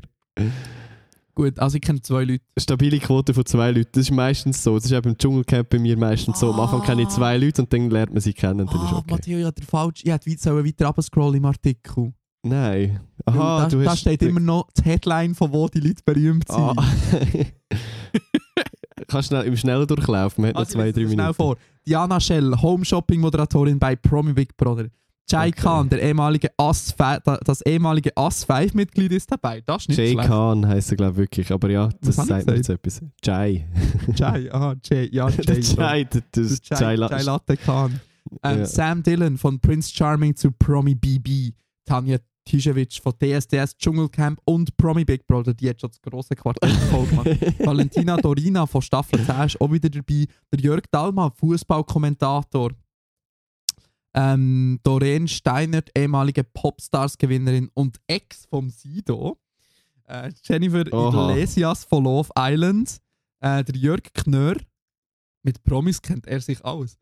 Gut, also ich kenne zwei Leute. Stabile Quote von zwei Leuten. Das ist meistens so. Das ist eben im Dschungelcamp bei mir meistens so. Am Anfang kenne ich zwei Leute und dann lernt man sie kennen und dann ist Ah, okay. Matteo, ich hatte falsch. Ich hätte weit weiter runterscrollen im Artikel. Nein. Aha, da, du da hast... steht immer noch die Headline, von wo die Leute berühmt sind. Ah. Kannst schnell im schnellen Durchlauf. Man hat noch Also, zwei, drei es schnell Minuten. vor. Diana Schell, Home-Shopping-Moderatorin bei Promi Big Brother. Jai Okay. Khan, der ehemalige As das ehemalige As-5-Mitglied ist dabei. Das ist nicht Jay schlecht. Khan heisst er, glaube ich, wirklich. Aber ja, das sagt mir jetzt etwas. Jai. Jai, aha, Jay, ja, Jay. Der das Jai, Jai Jai Latte Khan. Ähm, Ja. Sam Dillon von Prince Charming zu Promi BB. Tanja Tischewitsch von DSDS Dschungelcamp und Promi Big Brother, die hat schon das grosse Quartett voll gemacht. Valentina Dorina von Staffel 10 ist auch wieder dabei. Der Jörg Dallmann, Fußballkommentator. Ähm, Doreen Steinert, ehemalige Popstars-Gewinnerin und Ex vom Sido. Äh, Jennifer Oha. Iglesias von Love Island. Äh, der Jörg Knör. Mit Promis kennt er sich aus.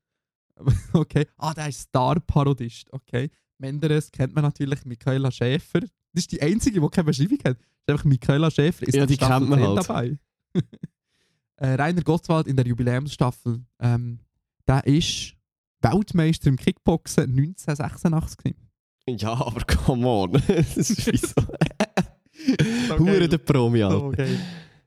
okay. Ah, der ist Star-Parodist. Okay. Menderes kennt man natürlich. Michaela Schäfer. Das ist die einzige, die keine Beschreibung hat. Das ist einfach Michaela Schäfer. Ist Ja, die Staffel kennt man 10 halt. dabei. äh, Rainer Gottwald in der Jubiläumsstaffel. Ähm, der ist Weltmeister im Kickboxen 1986. gewesen. Ja, aber come on. das ist wie so. Okay. Hure der Promi, Alter. Okay.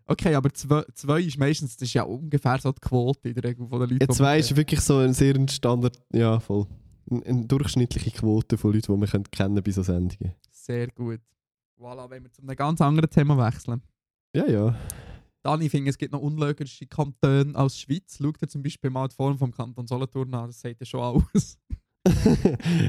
Okay, aber zwei, zwei ist meistens, das ist ja ungefähr so die Quote in der Regel von den Leuten. Ja, zwei ist wirklich so ein sehr Standard, ja voll. Eine, eine durchschnittliche Quote von Leuten, die man kennen bei so Sendungen. Sehr gut. Voilà, wenn wir zu einem ganz anderen Thema wechseln. Ja, ja. Dann, ich finde, es gibt noch unlögerische Kantone als Schweiz. Schau dir zum Beispiel mal die Form vom Kanton Solothurn an, das sagt ja schon alles.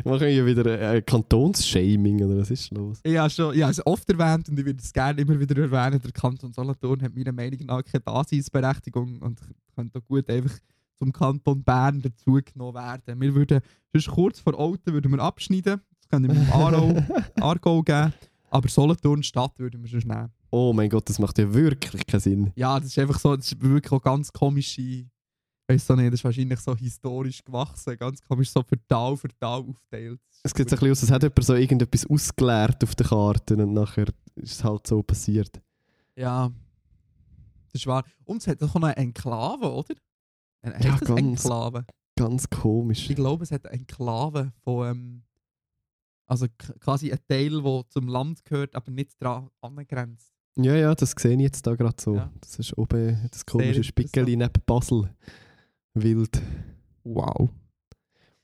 Machen wir wieder äh, Kantonsshaming oder was ist los? Ich habe schon, ich habe es oft erwähnt und ich würde es gerne immer wieder erwähnen. Der Kanton Solothurn hat meiner Meinung nach keine Daseinsberechtigung und könnte auch gut einfach zum Kanton Bern dazugenommen werden. Wir würden, sonst kurz vor Alten würden wir abschneiden. Das könnte ich mit dem Aargau geben. Aber Solothurn Stadt würden wir sonst nehmen. Oh mein Gott, das macht ja wirklich keinen Sinn. Ja, das ist einfach so, das ist wirklich auch ganz komische, weißt du nicht, das ist wahrscheinlich so historisch gewachsen, ganz komisch so für Tal für Tal aufteilt. Es sieht so ein bisschen aus, als hätte jemand so irgendetwas ausgeleert auf den Karten und nachher ist es halt so passiert. Ja, das ist wahr. Und es hat auch noch eine Enklave, oder? Eine Ja, heisst das ganz. Enklave. Ganz komisch. Ich glaube, es hat eine Enklave von, ähm, also quasi ein Teil, der zum Land gehört, aber nicht daran angrenzt. Ja, ja, das sehe ich jetzt da gerade so. Ja. Das ist oben das komische. Spickeli neben Basel. Wild. Wow.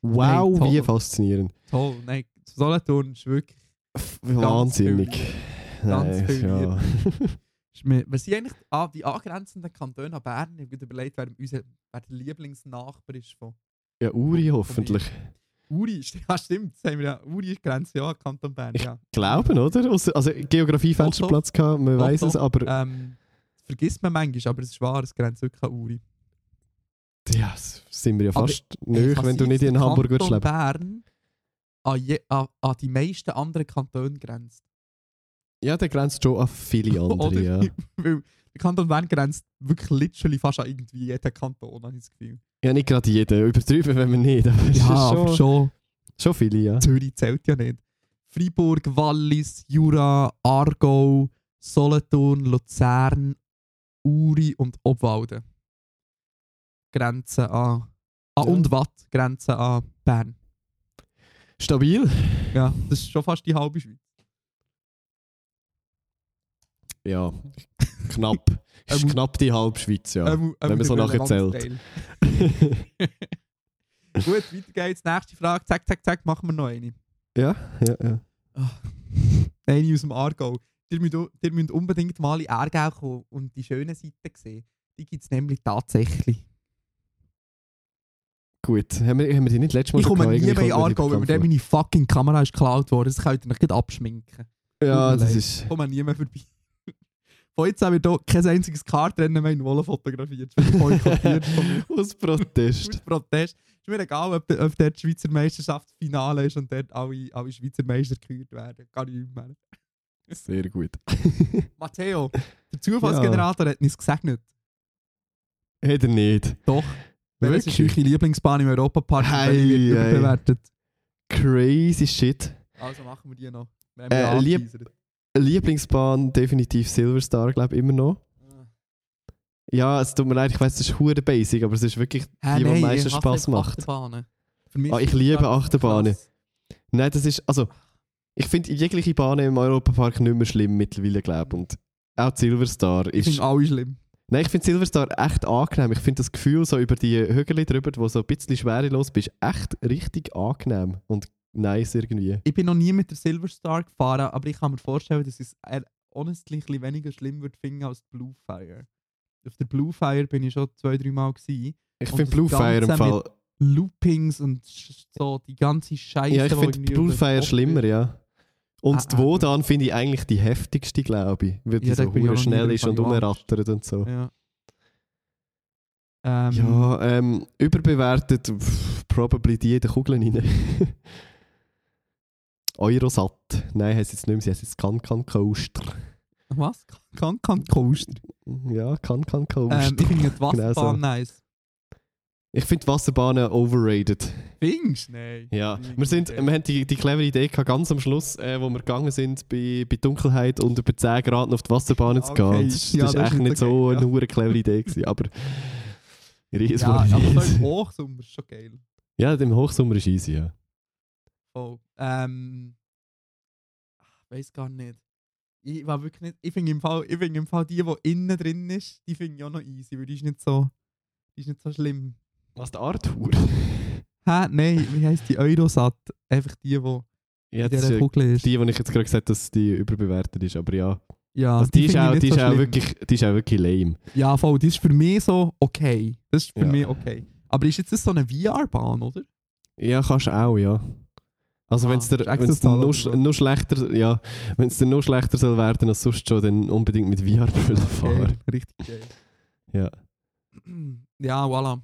Wow, Nein, wie faszinierend. Toll, nein, Solothurn ist wirklich Wahnsinnig. Ganz Nein, viel ja. Ist mir- Was sind eigentlich ah, die angrenzenden Kantone an Bern? Ich habe überlegt, wer, unser, wer der Lieblingsnachbar ist von ja, Uri hoffentlich. Uri. Ja, stimmt. Das haben wir ja. Uri ist Grenze, ja, Kanton Bern. Ich Ja. Glauben, oder? Also, Geografie-Fensterplatz gehabt, man weiß es, aber Ähm, das vergisst man manchmal, aber es ist wahr, es grenzt wirklich an Uri. ja, sind wir ja fast nöch, wenn du nicht in Hamburg würdest Kanton leben. Bern an, je, an, an die meisten anderen Kantone grenzt. Ja, der grenzt schon an viele andere, Oder? ja. Weil der Kanton Bern grenzt wirklich literally fast an irgendwie jeden Kanton, habe ich das Gefühl. Ja, nicht gerade jeder. Übertrieben wenn wir nicht, aber Ja, schon, aber schon. schon viele, ja. Zürich zählt ja nicht. Freiburg, Wallis, Jura, Aargau, Solothurn, Luzern, Uri und Obwalden. Grenzen an. Ah, Ja. und Watt, Grenzen an Bern. Stabil? Ja, das ist schon fast die halbe Schweiz. Ja, knapp. Ist Ähm, knapp die Halbschweiz, ja. Ähm, ähm, wenn man der so nachher zählt. Gut, weiter geht's. Nächste Frage. Zack, zack, zack, machen wir noch eine. ja, ja, ja. Eine aus dem Aargau. Ihr müsst, ihr müsst unbedingt mal in Aargau kommen und die schönen Seiten sehen. Die gibt es nämlich tatsächlich. Gut, haben wir, haben wir die nicht letztes Mal Ich komme nie die Aargau, weil mir dann meine fucking Kamera ist geklaut worden. Das könnt ihr nicht abschminken. Ja, das ist... Ich komme nie mehr vorbei. Von jetzt haben wir hier kein einziges Kartrennen mehr in Wolle fotografiert. Das wird boykottiert von mir. Aus Protest. Aus Protest. Ist mir egal, ob, ob dort die Schweizer Meisterschaftsfinale ist und dort alle, alle Schweizer Meister gekürt werden. Gar nicht mehr. Sehr gut. Matteo, der Zufallsgenerator hat uns gesegnet. Hat er nicht. Doch. Welche ist Wirklich? eure Lieblingsbahn im Europapark? Hey, hey. Crazy shit. Also machen wir die noch. Wir haben Äh, ja lieb-. Lieblingsbahn definitiv Silverstar, glaube ich, immer noch. Ja, es tut mir leid, ich weiß, das ist hure basic, aber es ist wirklich Hä, die, die am meisten ich Spaß einfach macht. Achterbahnen. Ah, ich liebe Achterbahnen. krass. Nein, das ist, also, ich finde jegliche Bahnen im Europapark nicht mehr schlimm mittlerweile, glaube ich. Und auch Silverstar Ich ist... finde alle schlimm. Nein, ich finde Silverstar echt angenehm. Ich finde das Gefühl so über die Hügel drüber, wo so ein bisschen schwerelos bist, echt richtig angenehm und nice irgendwie. Ich bin noch nie mit der Silverstar gefahren, aber ich kann mir vorstellen, dass es eher honestly ein bisschen weniger schlimm würde finden als Blue Fire. Auf der Blue Fire bin ich schon zwei, drei Mal gewesen. Ich finde Blue Fire im Fall... Loopings und so die ganze Scheiße. Ja, ich finde Blue Fire schlimmer, ja. Und Ah, die ah. Wodan finde ich eigentlich die heftigste, glaube ich. Weil die Ja, so ich schnell ist und rumrattert und so. Ja. Ähm, Ja, ähm, überbewertet, pff, probably die in den Kugeln rein. Eurosat. Nein, heisst jetzt nicht mehr, sie heisst jetzt Can-Can Coaster. Was? Kann Coaster. Ja, Can-Can Coaster. Ähm, ich finde die Genau Wasserbahn so. nice. ich finde Wasserbahnen overrated. Findest Nein. Ja, wir, sind, okay. wir haben die, die clevere Idee gehabt, ganz am Schluss, äh, wo wir gegangen sind, bei, bei Dunkelheit und über 10 Grad auf die Wasserbahnen zu gehen. Okay, Das, ja, das ist das ist echt nicht nicht so okay, eine ja. hure clevere Idee gewesen, aber... Ja, aber so im. Hochsommer ist schon geil. Ja, im Hochsommer ist easy, ja. Voll. Ähm. Ich weiß gar nicht. Ich war wirklich nicht. Ich finde im Fall, ich find im Fall die, die innen drin ist, die finde ich auch noch easy, weil die ist nicht so. Die ist nicht so schlimm. Was, der Arthur? Hä? Nein, wie heisst die Eurosat? Einfach die, die Ja, in ist dieser Kugel ist. die, die ich jetzt gerade gesagt habe, dass die überbewertet ist, aber ja. ja, Also die, ist finde ich auch, die, so ist auch wirklich, die ist auch wirklich lame. Ja, voll. Die ist für mich so okay. Das ist für Ja. mich okay. Aber ist jetzt das so eine VR-Bahn, oder? Ja, kannst du auch, ja. Also Ah, wenn es dir, wenn's noch, sch- noch schlechter, ja, wenn es dir noch schlechter soll werden als sonst schon, dann unbedingt mit VR-Brille fahren. Geil. Richtig geil. Ja. Ja, voilà.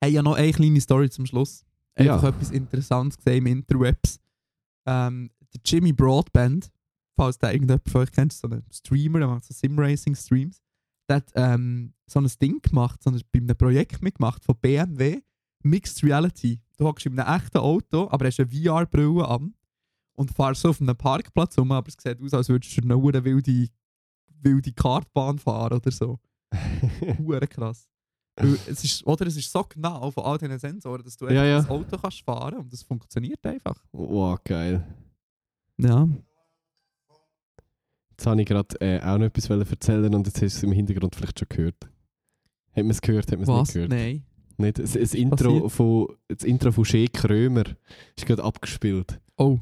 Hey, ja noch eine kleine Story zum Schluss. Einfach Ja. etwas Interessantes gesehen im Interwebs. Ähm, der Jimmy Broadband, falls der irgendjemand von euch kennt, so ein Streamer, der macht so Sim-Racing-Streams. Der hat ähm, so ein Ding gemacht, so ein, bei einem Projekt mitgemacht von BMW, Mixed Reality. Du hockst in einem echten Auto, aber hast eine VR-Brille an und fährst so auf einem Parkplatz rum, aber es sieht aus, als würdest du eine wilde, wilde Kartbahn fahren oder so. Hure krass. Es ist, oder es ist so genau von all diesen Sensoren, dass du Ja, ja. das Auto kannst fahren und es funktioniert einfach. wow, geil. Ja. Jetzt habe ich gerade äh, auch noch etwas erzählen und jetzt hast du es im Hintergrund vielleicht schon gehört. Hat man es gehört, hat man es nicht gehört? Nein. Nicht? Das, das, Intro passiert? von, das Intro von Shea Krömer ist gerade abgespielt. Oh.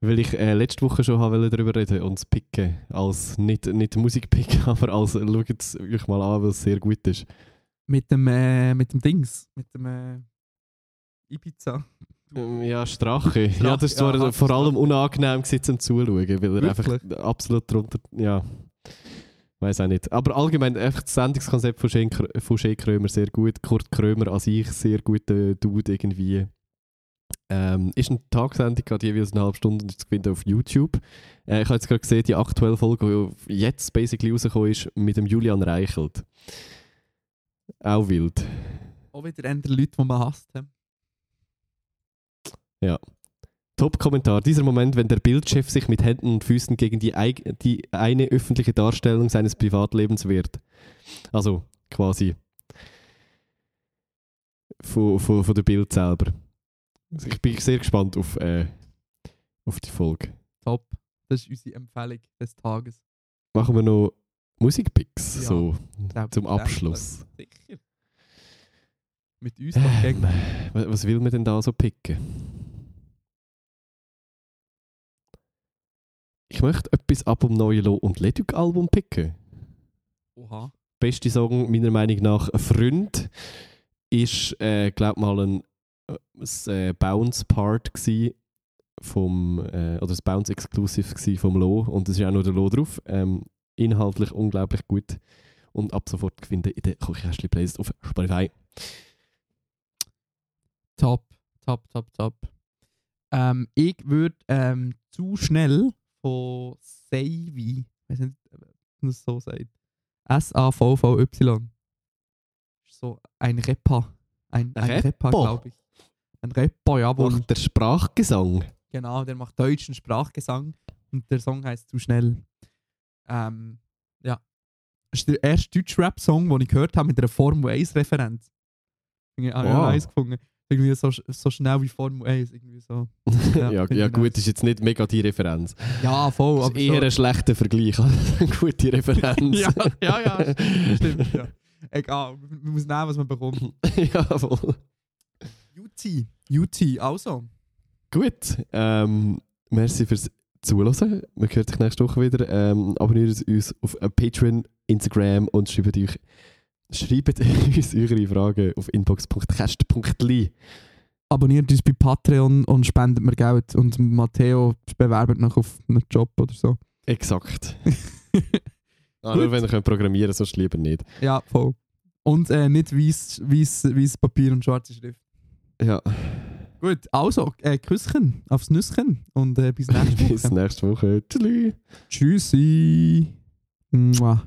Weil ich äh, letzte Woche schon habe wollen darüber reden und es picken. Als, nicht, nicht Musikpick, aber als schaut es euch mal an, weil es sehr gut ist. Mit dem, äh, mit dem Dings. Mit dem äh, Ibiza. Ähm, Ja, Strache. ja, Strache, das war ja, vor allem unangenehm gewesen, zum Zuschauen, weil er Wirklich? einfach absolut drunter. Ja. Weiß auch nicht. Aber allgemein einfach das Sendungskonzept von Krö- von Shea Krömer sehr gut. Kurt Krömer an sich sehr guter Dude irgendwie. Ähm, ist eine Tagsendung, gerade jeweils eine halbe Stunde und ist zu finden auf YouTube. Äh, ich habe jetzt gerade gesehen, die aktuelle Folge, die jetzt basically rausgekommen ist, mit dem Julian Reichelt. Auch wild. Auch wieder eher Leute, die man hasst. hä? Top-Kommentar. Dieser Moment, wenn der Bildchef sich mit Händen und Füßen gegen die, die eine öffentliche Darstellung seines Privatlebens wehrt. Also quasi von, von, von der Bild selber. Also ich bin sehr gespannt auf, äh, auf die Folge. Top. Das ist unsere Empfehlung des Tages. Machen wir noch Musikpicks Ja. so zum. Abschluss. Sicher. Mit uns Ähm, was will man denn da so picken? Ich möchte etwas ab dem neuen Lo und Leduc Album picken. Oha. beste Song meiner Meinung nach «Freund» ist, äh, glaube mal ein äh, das, äh, Bounce-Part gsi vom, äh, oder das Bounce-Exclusive gsi vom Lo und es ist auch nur der Lo drauf. Ähm, inhaltlich unglaublich gut. Und ab sofort finden in der Küchenkästchen-Playlist auf Spotify. Top, top, top, top. Ähm, ich würde ähm, zu schnell von Savvy, ich weiß nicht, ob man das so sagt, S-A-V-V-Y. So ein Rapper. Ein, ein Rapper, Rapper? glaube ich. Ein Rapper, jawohl. Und der Sprachgesang. Genau, der macht deutschen Sprachgesang und der Song heißt Zu schnell. Ähm, ja. Das ist der erste deutsche Rap-Song, den ich gehört habe mit einer Formel 1-Referenz. Ich habe Wow. wow. nice gefunden. Irgendwie so, so schnell wie Formel 1. Irgendwie so. Ja, ja, finde ich gut, ist jetzt nicht mega die Referenz. Ja, voll. Das ist eher so, ein schlechter Vergleich als eine gute Referenz. ja, ja, ja, stimmt. Ja. Egal, man muss nehmen, was man bekommt. ja, voll. UT, UT, also. Gut, ähm, merci fürs Zuhören. Wir hören sich nächste Woche wieder. Ähm, abonniert uns auf Patreon, Instagram und schreibt, euch, schreibt uns eure Fragen auf inbox.cast.li. Abonniert uns bei Patreon und spendet mir Geld. Und Matteo bewerbt noch auf einen Job oder so. Exakt. ah, nur wenn ihr könnt programmieren sonst lieber nicht. Ja, voll. Und äh, nicht weiß, weiß, Papier und schwarze Schrift. Ja, Gut, also, äh, Küsschen aufs Nüsschen und äh, bis nächste Woche. bis nächste Woche. Tschüss. Tschüssi. Mua.